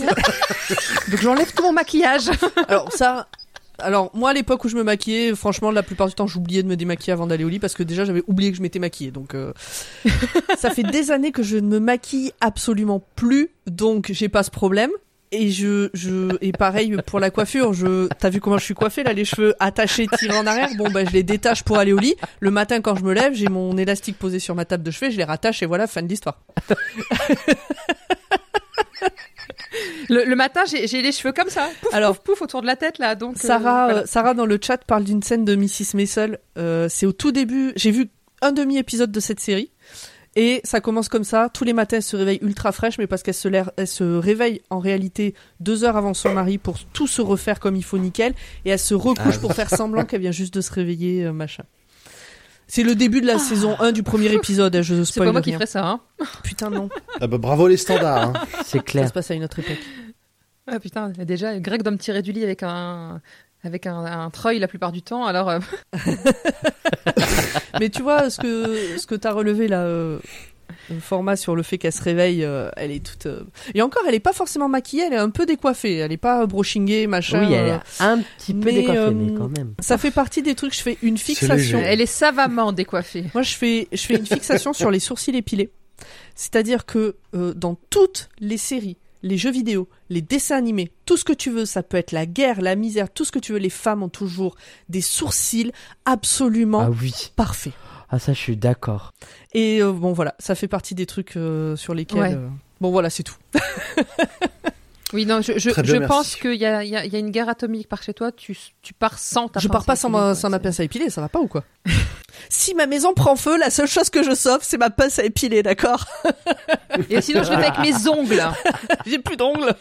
Donc j'enlève tout mon maquillage. alors ça alors moi à l'époque où je me maquillais franchement la plupart du temps j'oubliais de me démaquiller avant d'aller au lit parce que déjà j'avais oublié que je m'étais maquillée. Donc euh, ça fait des années que je ne me maquille absolument plus. Donc j'ai pas ce problème. Et je je et pareil pour la coiffure. Je t'as vu comment je suis coiffée là les cheveux attachés tirés en arrière? Bon bah je les détache pour aller au lit. Le matin quand je me lève j'ai mon élastique posé sur ma table de chevet je les rattache et voilà fin de l'histoire Le, le matin, j'ai les cheveux comme ça. Pouf, Alors- pouf, pouf autour de la tête là. Donc euh, Sarah, voilà. euh, Sarah dans le chat parle d'une scène de Mrs. Maisel. Euh, c'est au tout début. J'ai vu un demi épisode de cette série et ça commence comme ça. Tous les matins, elle se réveille ultra fraîche, mais parce qu'elle se, elle se réveille en réalité deux heures avant son mari pour tout se refaire comme il faut nickel et elle se recouche Ah pour faire semblant qu'elle vient juste de se réveiller, euh, machin. C'est le début de la saison 1 du premier épisode. Je Ah. c'est pas moi qui ferais ça. Hein. Putain non, Ah bah, bravo les standards. hein. C'est ça clair. se passe à une autre époque. Ah putain, déjà, Greg doit me tirer du lit avec un avec un, un treuil la plupart du temps. Alors euh, Mais tu vois ce que ce que t'as relevé là, euh, format sur le fait qu'elle se réveille, euh, elle est toute. euh, Et encore, elle est pas forcément maquillée, elle est un peu décoiffée, elle est pas brushingée, machin. Oui, elle euh, est un petit peu mais, décoiffée, euh, mais quand même. Ça fait partie des trucs. Je fais une fixation. léger. elle est savamment décoiffée. Moi, je fais je fais une fixation sur les sourcils épilés. C'est-à-dire que euh, dans toutes les séries, les jeux vidéo, les dessins animés, tout ce que tu veux, ça peut être la guerre, la misère, tout ce que tu veux, les femmes ont toujours des sourcils absolument Ah oui. parfaits. Ah ça, je suis d'accord. Et euh, bon voilà, ça fait partie des trucs euh, sur lesquels. Ouais. euh, Bon voilà, c'est tout. Oui, non, je, je, bien, je pense qu'il y a, il y, a, il y a une guerre atomique par chez toi. Tu, tu pars sans ta je pince pars pas à sans épiler, ma, sans ma pince à épiler, ça va pas ou quoi? Si ma maison prend feu, la seule chose que je sauve, c'est ma pince à épiler, d'accord? Et sinon, je le fais avec mes ongles. J'ai plus d'ongles.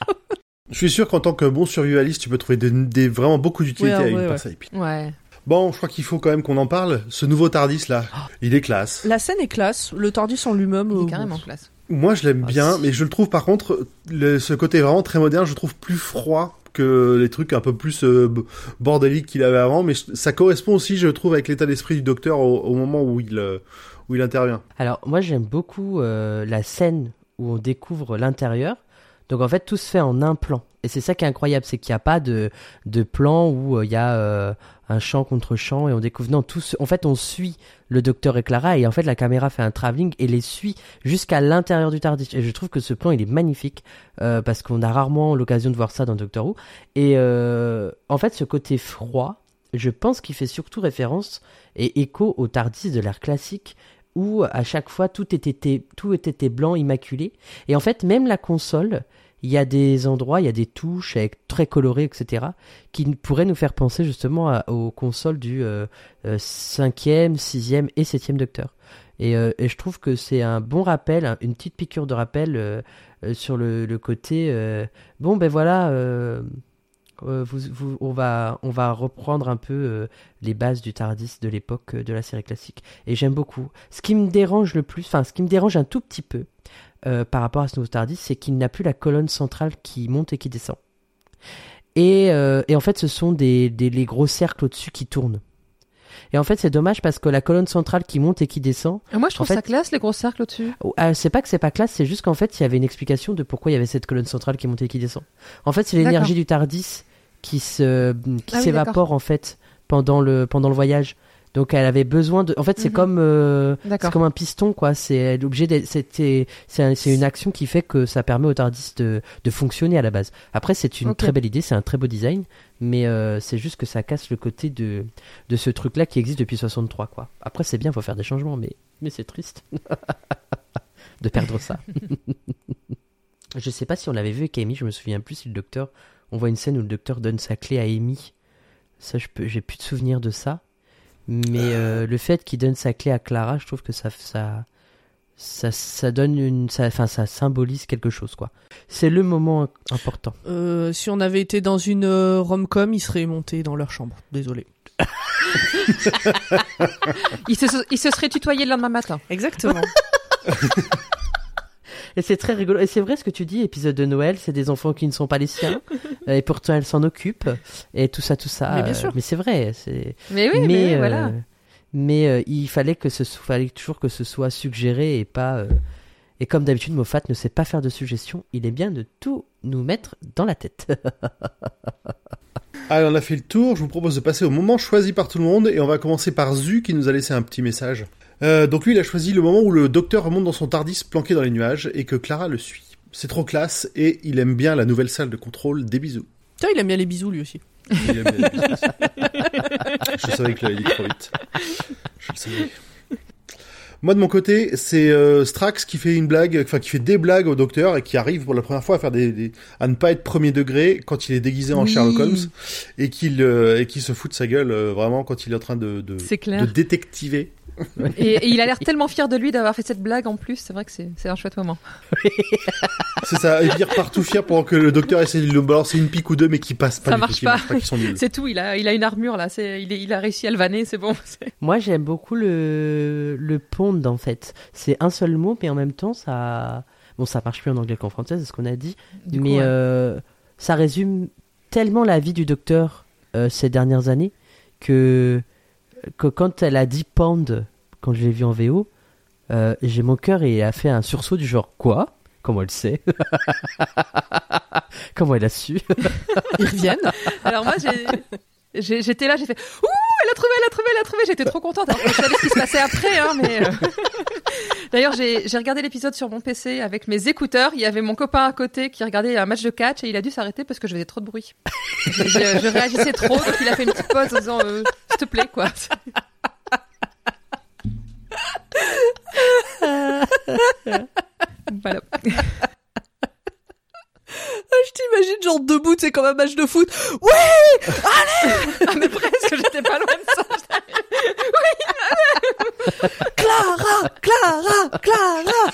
Je suis sûr qu'en tant que bon survivaliste, tu peux trouver des, des- vraiment beaucoup d'utilité Ouais, à une ouais, pince à épiler. Ouais. Bon, je crois qu'il faut quand même qu'on en parle. Ce nouveau Tardis là, il est classe. La scène est classe, le Tardis en lui-même. Il euh, est carrément classe. Moi, je l'aime Ah, bien, mais je le trouve par contre, le- ce côté vraiment très moderne, je le trouve plus froid que les trucs un peu plus euh, bordéliques qu'il avait avant. Mais ça correspond aussi, je trouve, avec l'état d'esprit du docteur au, au moment où il euh, où il intervient. Alors, moi, j'aime beaucoup euh, la scène où on découvre l'intérieur. Donc, en fait, tout se fait en un plan. Et c'est ça qui est incroyable, c'est qu'il n'y a pas de, de plan où euh, il y a euh, un champ contre champ et on découvre non tout ce- en fait on suit le docteur et Clara et en fait la caméra fait un travelling et les suit jusqu'à l'intérieur du Tardis. Et je trouve que ce plan il est magnifique euh, parce qu'on a rarement l'occasion de voir ça dans Doctor Who. Et euh, en fait ce côté froid je pense qu'il fait surtout référence et écho au Tardis de l'ère classique où à chaque fois tout était tout était blanc immaculé. Et en fait même la console il y a des endroits, il y a des touches avec, très colorées, etc., qui pourraient nous faire penser justement aux consoles du euh, euh, 5e, 6e et 7e Docteur. Et, euh, et je trouve que c'est un bon rappel, un- une petite piqûre de rappel euh, euh, sur le, côté bon ben voilà, on va on va reprendre un peu les bases du Tardis de l'époque de la série classique. Et j'aime beaucoup. Ce qui me dérange le plus, enfin ce qui me dérange un tout petit peu euh, par rapport à ce nouveau Tardis, c'est qu'il n'a plus la colonne centrale qui monte et qui descend. Et, euh, et en fait, ce sont des, des les gros cercles au-dessus qui tournent. Et en fait, c'est dommage parce que la colonne centrale qui monte et qui descend, Et moi, je trouve En fait- ça classe, les gros cercles au-dessus. Oh, ah, c'est pas que c'est pas classe, c'est juste qu'en fait, il y avait une explication de pourquoi il y avait cette colonne centrale qui montait et qui descend. En fait, c'est l'énergie du Tardis qui se qui Ah oui, s'évapore en fait pendant le pendant le voyage. Donc elle avait besoin de en fait, c'est Mhm. comme euh, c'est comme un piston quoi, c'est l'objet c'était c'est un- c'est une action qui fait que ça permet au Tardis de de fonctionner à la base. Après, c'est une très belle idée, c'est un très beau design, mais euh, c'est juste que ça casse le côté de de ce truc là qui existe depuis 63 quoi. Après, c'est bien, faut faire des changements mais mais c'est triste de perdre ça. Je sais pas si on l'avait vu avec Amy, je me souviens plus si le docteur. On voit une scène où le docteur donne sa clé à Amy. Ça, j'ai plus de souvenir de ça. Mais euh, le fait qu'il donne sa clé à Clara, je trouve que ça, ça, ça, ça donne une, ça, enfin, ça symbolise quelque chose, quoi. C'est le moment important. Euh, si on avait été dans une euh, rom-com, ils seraient montés dans leur chambre. Désolé. Il se, il se serait tutoyé le lendemain matin. Exactement. Et c'est très rigolo. Et c'est vrai ce que tu dis, épisode de Noël, c'est des enfants qui ne sont pas les siens. euh, et pourtant, elle s'en occupe. Et tout ça, tout ça. Mais bien euh, sûr. mais c'est vrai. C'est, Mais oui, mais, euh, voilà. mais euh, il fallait que ce so- fallait toujours que ce soit suggéré et pas euh, et comme d'habitude Moffat ne sait pas faire de suggestions il est bien de tout nous mettre dans la tête Allez, on a fait le tour. Je vous propose de passer au moment choisi par tout le monde et on va commencer par Zu qui nous a laissé un petit message. Euh, donc lui, il a choisi le moment où le docteur remonte dans son Tardis planqué dans les nuages et que Clara le suit. C'est trop classe et il aime bien la nouvelle salle de contrôle. Des bisous. Putain, il aime bien les bisous lui aussi. Il aime bien les bisous aussi. Je savais que l'avais dit trop vite. Je le savais. Moi de mon côté, c'est euh, Strax qui fait une blague, enfin qui fait des blagues au docteur et qui arrive pour la première fois à faire des, des- à ne pas être premier degré quand il est déguisé en Oui. Sherlock Holmes et qu'il euh, et qu'il se fout de sa gueule euh, vraiment quand il est en train de de, de détectiver. Et, et il a l'air tellement fier de lui d'avoir fait cette blague en plus. C'est vrai que c'est un chouette moment. C'est ça, et il repart tout fier pendant que le docteur essaie de lui balancer une pique ou deux mais qui passe pas. Ça marche tout, pas. C'est tout. Il a, il a une armure là. C'est, il, est- il a réussi à le vanner. C'est bon. Moi j'aime beaucoup le le pond en fait c'est un seul mot mais en même temps ça bon ça marche plus en anglais qu'en français c'est ce qu'on a dit Du coup, mais ouais. euh, ça résume tellement la vie du docteur euh, ces dernières années que, quand elle a dit pound, quand je l'ai vu en VO, euh, j'ai mon cœur et il a fait un sursaut du genre quoi? Comment elle sait? Comment elle a su? Ils reviennent. Alors moi, j'étais là, j'ai fait Ouh, elle a trouvé, elle a trouvé, elle a trouvé. J'étais trop contente. Alors je savais ce qui se passait après, hein, mais. euh, D'ailleurs, j'ai j'ai regardé l'épisode sur mon PC avec mes écouteurs. Il y avait mon copain à côté qui regardait un match de catch et il a dû s'arrêter parce que je faisais trop de bruit. Je, je- je réagissais trop, donc il a fait une petite pause en disant euh, S'il te plaît, quoi. voilà. Je t'imagine genre debout, sais, comme un match de foot. Ouais Ah, mais presque, j'étais pas loin de ça. Clara Clara Clara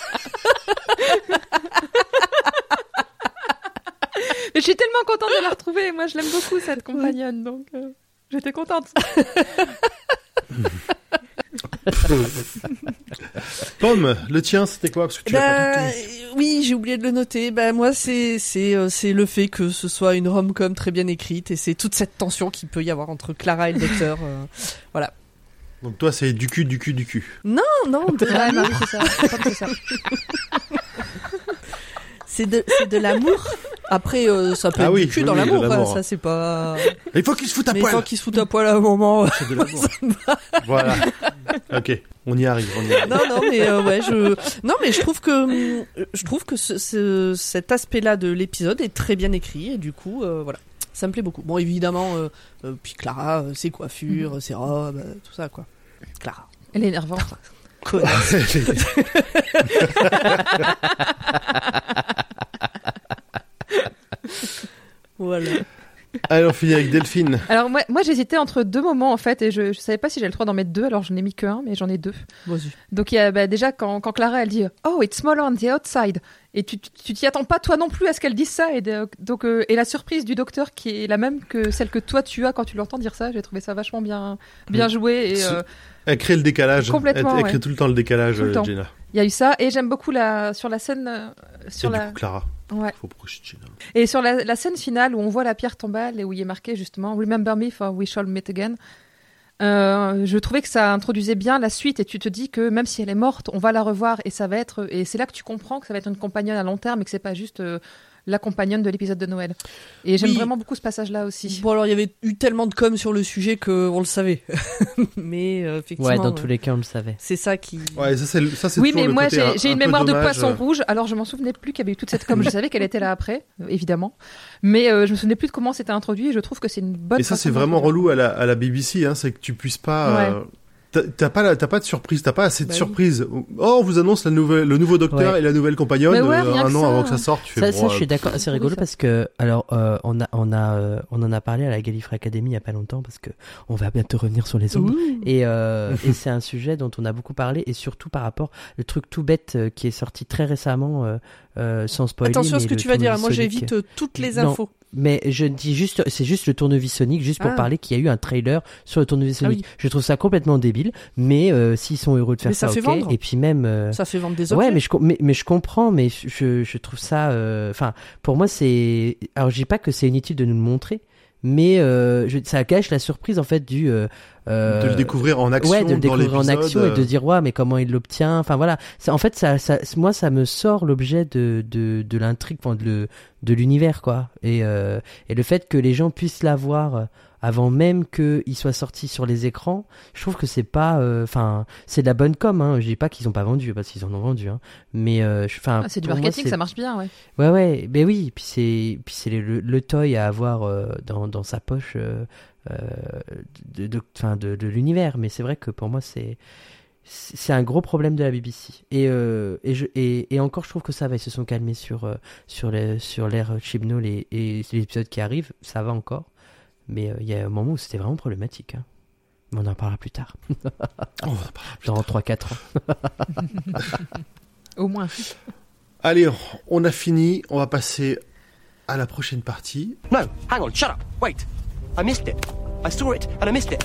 Mais je suis tellement contente de la retrouver. Moi, je l'aime beaucoup, cette compagnonne, donc euh, j'étais contente. Pomme, le tien, c'était quoi Parce que tu l'as pas Bah, oui, j'ai oublié de le noter. Bah, moi, c'est c'est euh, c'est le fait que ce soit une rom-com très bien écrite et c'est toute cette tension qu'il peut y avoir entre Clara et le docteur. euh. Donc toi, c'est du cul, du cul, du cul. Non, non, de Ouais, l'amour. Marie, c'est ça. De c'est de l'amour. Après, euh, ça peut Ah être oui, du cul oui, dans oui, l'amour, hein, ça c'est pas. Il faut qu'il se foute à Mais poil. tant qu'il se fout à poil à un moment. C'est de l'amour. voilà. Ok, on y arrive, on y arrive. non, non, mais euh, ouais, je. Non, mais je trouve que hum, je trouve que ce, ce- cet aspect-là de l'épisode est très bien écrit et du coup, euh, voilà, ça me plaît beaucoup. Bon, évidemment, euh, euh, puis Clara, euh, ses coiffures, ses robes, euh, tout ça quoi. Clara. Elle est énervante. Voilà. Allez, on finit avec Delphine. Alors moi, moi j'hésitais entre deux moments en fait et je, je savais pas si j'avais le droit d'en mettre deux alors je n'ai mis que un mais j'en ai deux. Vas-y. Donc il y a bah, déjà quand, quand Clara elle dit oh it's smaller on the outside et tu t'y attends pas toi non plus à ce qu'elle dise ça et de- donc euh, et la surprise du docteur qui est la même que celle que toi tu as quand tu l'entends dire ça j'ai trouvé ça vachement bien bien joué et Ce- euh, Elle crée le décalage. Complètement, Elle, elle crée ouais. tout le temps le décalage, le euh, temps. Il y a eu ça et j'aime beaucoup la sur la scène euh, sur Et la du coup, Clara. Ouais Jenna. Et sur la, la scène finale où on voit la pierre tombale et où il est marqué justement Remember me for we shall meet again, euh, je trouvais que ça introduisait bien la suite et tu te dis que même si elle est morte, on va la revoir et ça va être et c'est là que tu comprends que ça va être une compagnonne à long terme et que c'est pas juste euh, la compagnonne de l'épisode de Noël. Et j'aime Oui. vraiment beaucoup ce passage-là aussi. Bon alors il y avait eu tellement de com sur le sujet que on le savait, mais euh, effectivement. Ouais, dans euh, tous les cas, on le savait. C'est ça qui. Ouais, ça c'est le- ça c'est Oui, mais le moi côté j'ai un- j'ai un une mémoire de poisson rouge, alors je m'en souvenais plus qu'il y avait eu toute cette com. je savais qu'elle était là après, euh, évidemment, mais euh, je me souvenais plus de comment c'était introduit. Et je trouve que c'est une bonne. Et ça, c'est vraiment relou à la, à la BBC, hein, c'est que tu puisses pas. Ouais. Euh, t'as- pas, la- t'as pas de surprise, t'as pas assez de Bah oui. surprise. Oh, on vous annonce la nouvelle, le nouveau docteur Ouais. et la nouvelle compagnonne ouais, euh, un an ça. avant que ça sorte. Tu fais Ça, bon, ça, euh, je suis d'accord, c'est rigolo parce que alors euh, on a on a euh, on en a parlé à la Gallifrey Academy il y a pas longtemps parce que on va bientôt revenir sur les ondes Ouh. et, euh, et c'est un sujet dont on a beaucoup parlé et surtout par rapport le truc tout bête euh, qui est sorti très récemment euh, sans spoiler. Attention à ce que tu vas dire. Moi j'évite euh, toutes les Non. infos. Mais je dis juste, c'est juste le tournevis Sonic, juste pour Ah. parler qu'il y a eu un trailer sur le tournevis Ah Sonic. oui. Je trouve ça complètement débile, mais euh, s'ils sont heureux de faire Mais ça ça, fait vendre. Et puis même, euh, Ça fait vendre des objets. Ouais, mais je, mais, mais je comprends, mais je, je trouve ça. euh, Enfin, pour moi, c'est. Alors, je dis pas que c'est inutile de nous le montrer, mais euh, je- ça gâche la surprise en fait du. euh, euh, de le découvrir en action ouais, de le dans découvrir en action et de euh, dire ouais, mais comment il l'obtient. Enfin voilà, Ça- en fait, ça, ça, moi, ça me sort l'objet de de, de l'intrigue, enfin, de de l'univers quoi. Et euh, et le fait que les gens puissent l'avoir avant même qu'il soit sorti sur les écrans, je trouve que c'est pas, euh, enfin, c'est de la bonne com. Hein. Je dis pas qu'ils ont pas vendu parce qu'ils en ont vendu, hein. mais euh, Ah, c'est du moi, marketing, ça marche bien, ouais. Ouais, ouais, ben oui, puis c'est, puis c'est le, le toy à avoir euh, dans, dans sa poche de, de, de, de l'univers. Mais c'est vrai que pour moi, c'est, c'est un gros problème de la BBC. Et, euh, et, je, et, et encore, je trouve que ça va, ils se sont calmés sur, sur, les, sur l'ère Chibnall et, et les épisodes qui arrivent, ça va encore. Mais euh, il y a un moment où c'était vraiment problématique. Hein. Mais on en parlera plus tard, on va pas- dans 3-4 ans. Au moins. Allez, on a fini. On va passer à la prochaine partie. No, hang on, shut up. Wait. I missed it. I saw it and I missed it.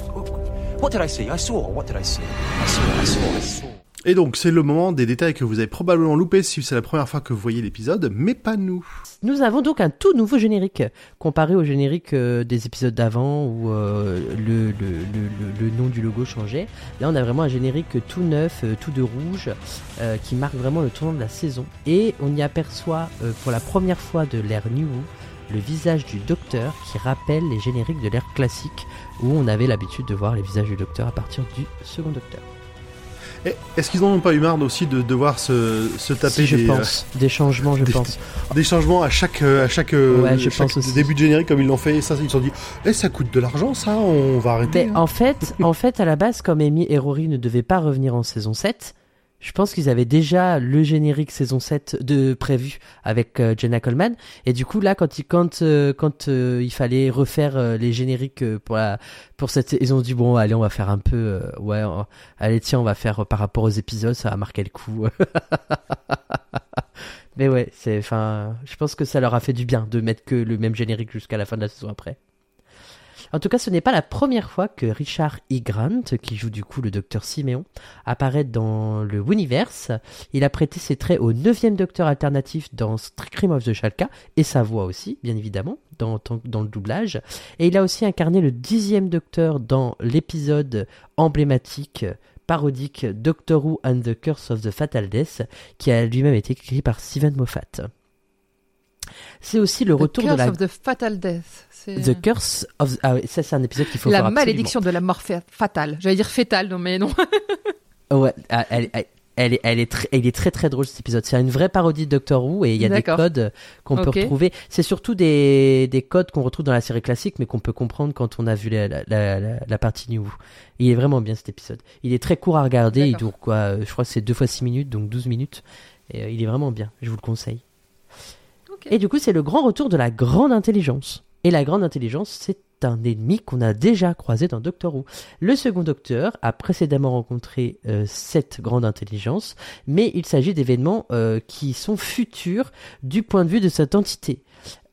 What did I see? I saw. What did I see? I saw, I saw, I saw. Et donc, c'est le moment des détails que vous avez probablement loupés si c'est la première fois que vous voyez l'épisode, mais pas nous. Nous avons donc un tout nouveau générique comparé au générique euh, des épisodes d'avant où euh, le, le, le, nom du logo changeait. Là, on a vraiment un générique tout neuf, euh, tout de rouge, qui marque vraiment le tournant de la saison. Et on y aperçoit pour la première fois de l'ère New le visage du docteur qui rappelle les génériques de l'ère classique où on avait l'habitude de voir les visages du docteur à partir du second docteur. Et Est-ce qu'ils n'en ont pas eu marre aussi de devoir se, se taper Si, je des, pense. Des changements, je des- pense. euh, des changements à chaque, euh, à chaque, euh, Ouais, je chaque pense aussi. début de générique comme ils l'ont fait ça, ils se sont dit, eh, ça coûte de l'argent, ça, on va arrêter. Mais hein. en fait, en fait, à la base, comme Amy et Rory ne devaient pas revenir en saison 7, je pense qu'ils avaient déjà le générique saison 7 de prévu avec euh, Jenna Coleman. Et du coup, là, quand il, quand, euh, quand euh, il fallait refaire les génériques pour la, pour cette, ils ont dit bon, allez, on va faire un peu, ouais, allez, tiens, on va faire par rapport aux épisodes, ça va marquer le coup. Mais ouais, c'est, enfin, je pense que ça leur a fait du bien de mettre que le même générique jusqu'à la fin de la saison après. En tout cas, ce n'est pas la première fois que Richard E. Grant, qui joue du coup le docteur Siméon, apparaît dans le Universe. Il a prêté ses traits au neuvième docteur alternatif dans Scream of the Shalka, et sa voix aussi, bien évidemment, dans, dans, le doublage. Et il a aussi incarné le dixième docteur dans l'épisode emblématique parodique Doctor Who and the Curse of the Fatal Death, qui a lui-même été écrit par Steven Moffat. C'est aussi le The retour de Curse la of the Fatal Death. The Curse of ah oui, ça c'est un épisode qu'il faut la voir absolument. malédiction de la mort fa- fatale. J'allais dire fétale, non mais non. Ouais, ah, elle, elle, elle est, elle est très, il est très très drôle cet épisode. C'est une vraie parodie de Doctor Who et il y a des codes qu'on peut retrouver. C'est surtout des, des codes qu'on retrouve dans la série classique, mais qu'on peut comprendre quand on a vu la, la, la, la- la partie New Who. Il est vraiment bien cet épisode. Il est très court à regarder. Il dure quoi euh, Je crois que c'est deux fois 6 minutes, donc 12 minutes. Et euh, il est vraiment bien. Je vous le conseille. Et du coup, c'est le grand retour de la grande intelligence. Et la grande intelligence, c'est un ennemi qu'on a déjà croisé dans Doctor Who. Le second docteur a précédemment rencontré euh, cette grande intelligence, mais il s'agit d'événements euh, qui sont futurs du point de vue de cette entité.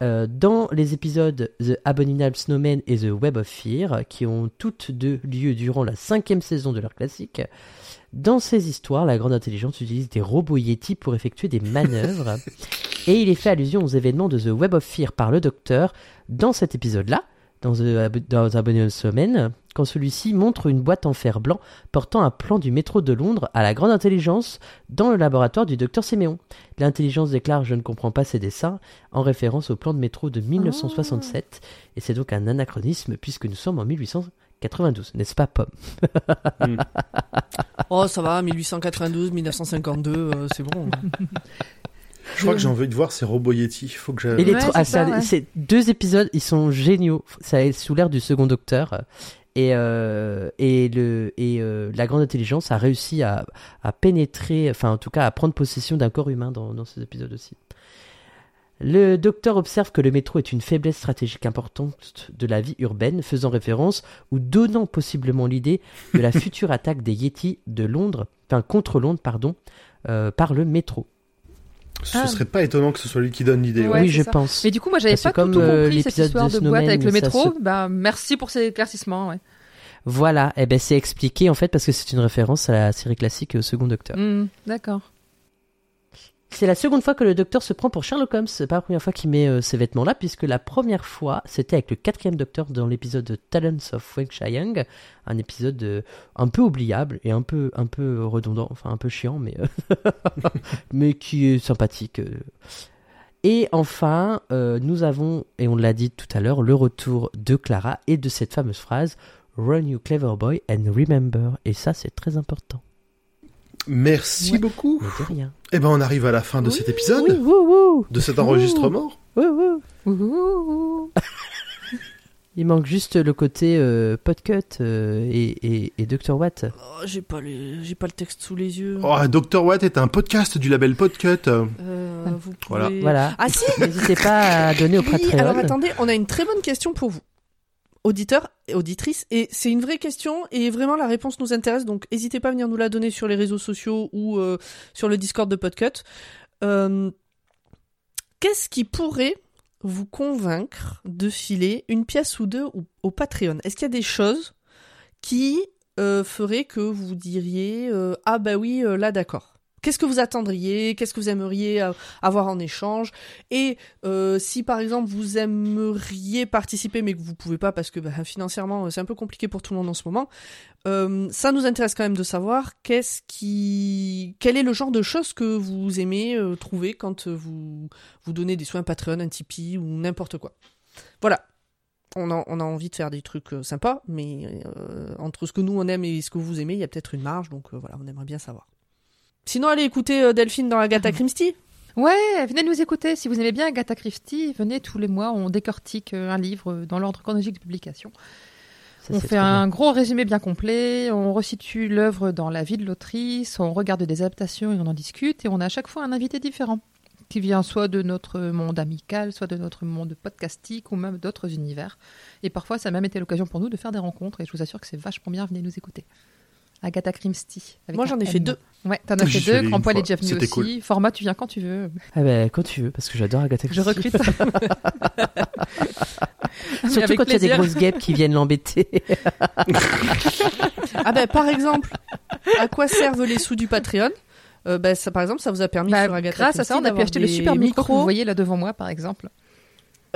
Euh, dans les épisodes The Abominable Snowman et The Web of Fear, qui ont toutes deux lieu durant la cinquième saison de leur classique, dans ces histoires, la grande intelligence utilise des robots Yeti pour effectuer des manœuvres. et il est fait allusion aux événements de The Web of Fear par le docteur dans cet épisode-là, dans dans The Abominable Snowman, quand celui-ci montre une boîte en fer blanc portant un plan du métro de Londres à la grande intelligence dans le laboratoire du docteur Séméon. L'intelligence déclare Je ne comprends pas ces dessins, en référence au plan de métro de 1967, et c'est donc un anachronisme puisque nous sommes en 1892, n'est-ce pas, Pomme Oh, ça va, 1892, 1952, euh, c'est bon. Je crois que j'ai envie de voir ces robots Yeti. Faut que Ouais, trop- c'est ah, ça, ça- ouais. Ces deux épisodes, ils sont géniaux. Ça est sous l'air du second docteur. Et, euh, et, le, et euh, la grande intelligence a réussi à, à pénétrer, enfin en tout cas à prendre possession d'un corps humain dans, dans ces épisodes aussi. Le docteur observe que le métro est une faiblesse stratégique importante de la vie urbaine, faisant référence ou donnant possiblement l'idée de la future attaque des Yétis de Londres, enfin contre Londres, pardon, euh, par le métro. Ce Ah. serait pas étonnant que ce soit lui qui donne l'idée. Ouais, oui, je ça. pense. Mais du coup, moi, j'avais pas comme, tout euh, compris cette l'épisode histoire de de, boîte avec le métro. se- Bah, merci pour ces éclaircissements. Ouais. Voilà, et ben c'est expliqué en fait parce que c'est une référence à la série classique au second docteur. Hmm, D'accord. C'est la seconde fois que le docteur se prend pour Sherlock Holmes. Pas la première fois qu'il met euh, ces vêtements-là, puisque la première fois, c'était avec le quatrième docteur dans l'épisode de Talents of Wang Chiang, un épisode euh, un peu oubliable et un peu un peu redondant, enfin un peu chiant, mais euh, mais qui est sympathique. euh. Et enfin, nous avons, et on l'a dit tout à l'heure, le retour de Clara et de cette fameuse phrase Run you clever boy and remember. Et ça, c'est très important. Merci Ouais. beaucoup. Mais de rien. Eh ben, on arrive à la fin de cet épisode, Oui, de cet enregistrement. Il manque juste le côté euh, podcut euh, et, et, et Dr. Watt. Oh, j'ai pas les- pas le texte sous les yeux. Oh, Dr. Watt est un podcast du label Podcut. Euh, vous Voilà. pouvez- Voilà. Ah si. N'hésitez pas à donner au Patreon. alors attendez, on a une très bonne question pour vous, auditeurs et auditrices, et c'est une vraie question et vraiment la réponse nous intéresse, donc n'hésitez pas à venir nous la donner sur les réseaux sociaux ou euh, sur le Discord de Podcut. Euh, Qu'est-ce qui pourrait vous convaincre de filer une pièce ou deux au, Patreon? Est-ce qu'il y a des choses qui euh, feraient que vous diriez ah bah oui là d'accord Qu'est-ce que vous attendriez? Qu'est-ce que vous aimeriez euh, avoir en échange? Et euh, si par exemple vous aimeriez participer mais que vous pouvez pas parce que bah, financièrement euh, c'est un peu compliqué pour tout le monde en ce moment, euh, ça nous intéresse quand même de savoir qu'est-ce qui, quel est le genre de choses que vous aimez euh, trouver quand vous vous donnez des soins Patreon, un Tipeee ou n'importe quoi. Voilà. On a, on a envie de faire des trucs sympas, mais euh, entre ce que nous on aime et ce que vous aimez, il y a peut-être une marge, donc voilà, on aimerait bien savoir. Sinon, allez écouter euh, Delphine dans Agatha Christie. Ouais, venez nous écouter. Si vous aimez bien Agatha Christie, venez tous les mois. On décortique euh, un livre dans l'ordre chronologique de publication. Ça, on fait un bien. gros résumé bien complet. On resitue l'œuvre dans la vie de l'autrice. On regarde des adaptations et on en discute. Et on a à chaque fois un invité différent qui vient soit de notre monde amical, soit de notre monde podcastique ou même d'autres univers. Et parfois, ça a même été l'occasion pour nous de faire des rencontres. Et je vous assure que c'est vachement bien. Venez nous écouter. Agatha Christie. avec Moi, j'en ai fait deux. Ouais, t'en as fait deux. Grand Poil fois. est déjà venu C'était aussi. cool. Format, tu viens quand tu veux. Ah ben, quand tu veux, parce que j'adore Agatha Je Christie. recrute. Surtout quand il y a des grosses guêpes qui viennent l'embêter. Ah ben par exemple, à quoi servent les sous du Patreon? Euh, ben, ça, par exemple, ça vous a permis Bah, sur Agatha grâce à ça, on a pu acheter le super micro que vous voyez là devant moi, par exemple.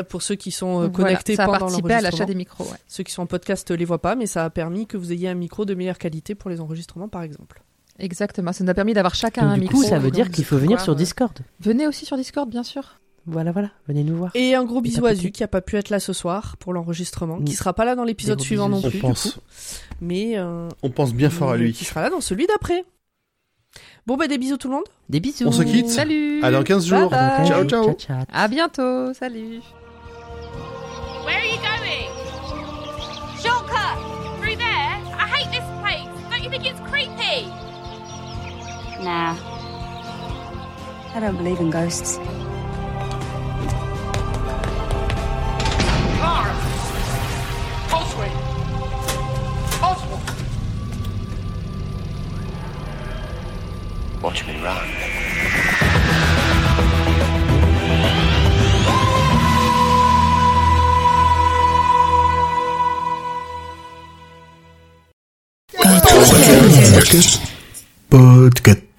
Pour ceux qui sont euh, Voilà, connectés ça a pendant participé à l'achat l'enregistrement. des micros. ouais. Ceux qui sont en podcast les voient pas, mais ça a permis que vous ayez un micro de meilleure qualité pour les enregistrements, par exemple. Exactement, ça nous a permis d'avoir chacun Donc, un du micro. coup, ça veut dire qu'il faut venir sur euh, Discord. Venez aussi sur Discord, bien sûr. voilà, voilà, venez nous voir. Et un gros bisou à. Zu qui a pas pu être là ce soir pour l'enregistrement, Mm. qui sera pas là dans l'épisode suivant non plus, On du pense. coup. Mais, euh, On pense bien fort à lui. Qui sera là dans celui d'après. Bon bah des bisous tout le monde. Des bisous. On se quitte Salut À dans 15 jours. Bye ciao. Ciao, ciao. À bientôt, salut Nah. I don't believe in ghosts. Clara! Oswald! Oswald! Watch me run. Podcast.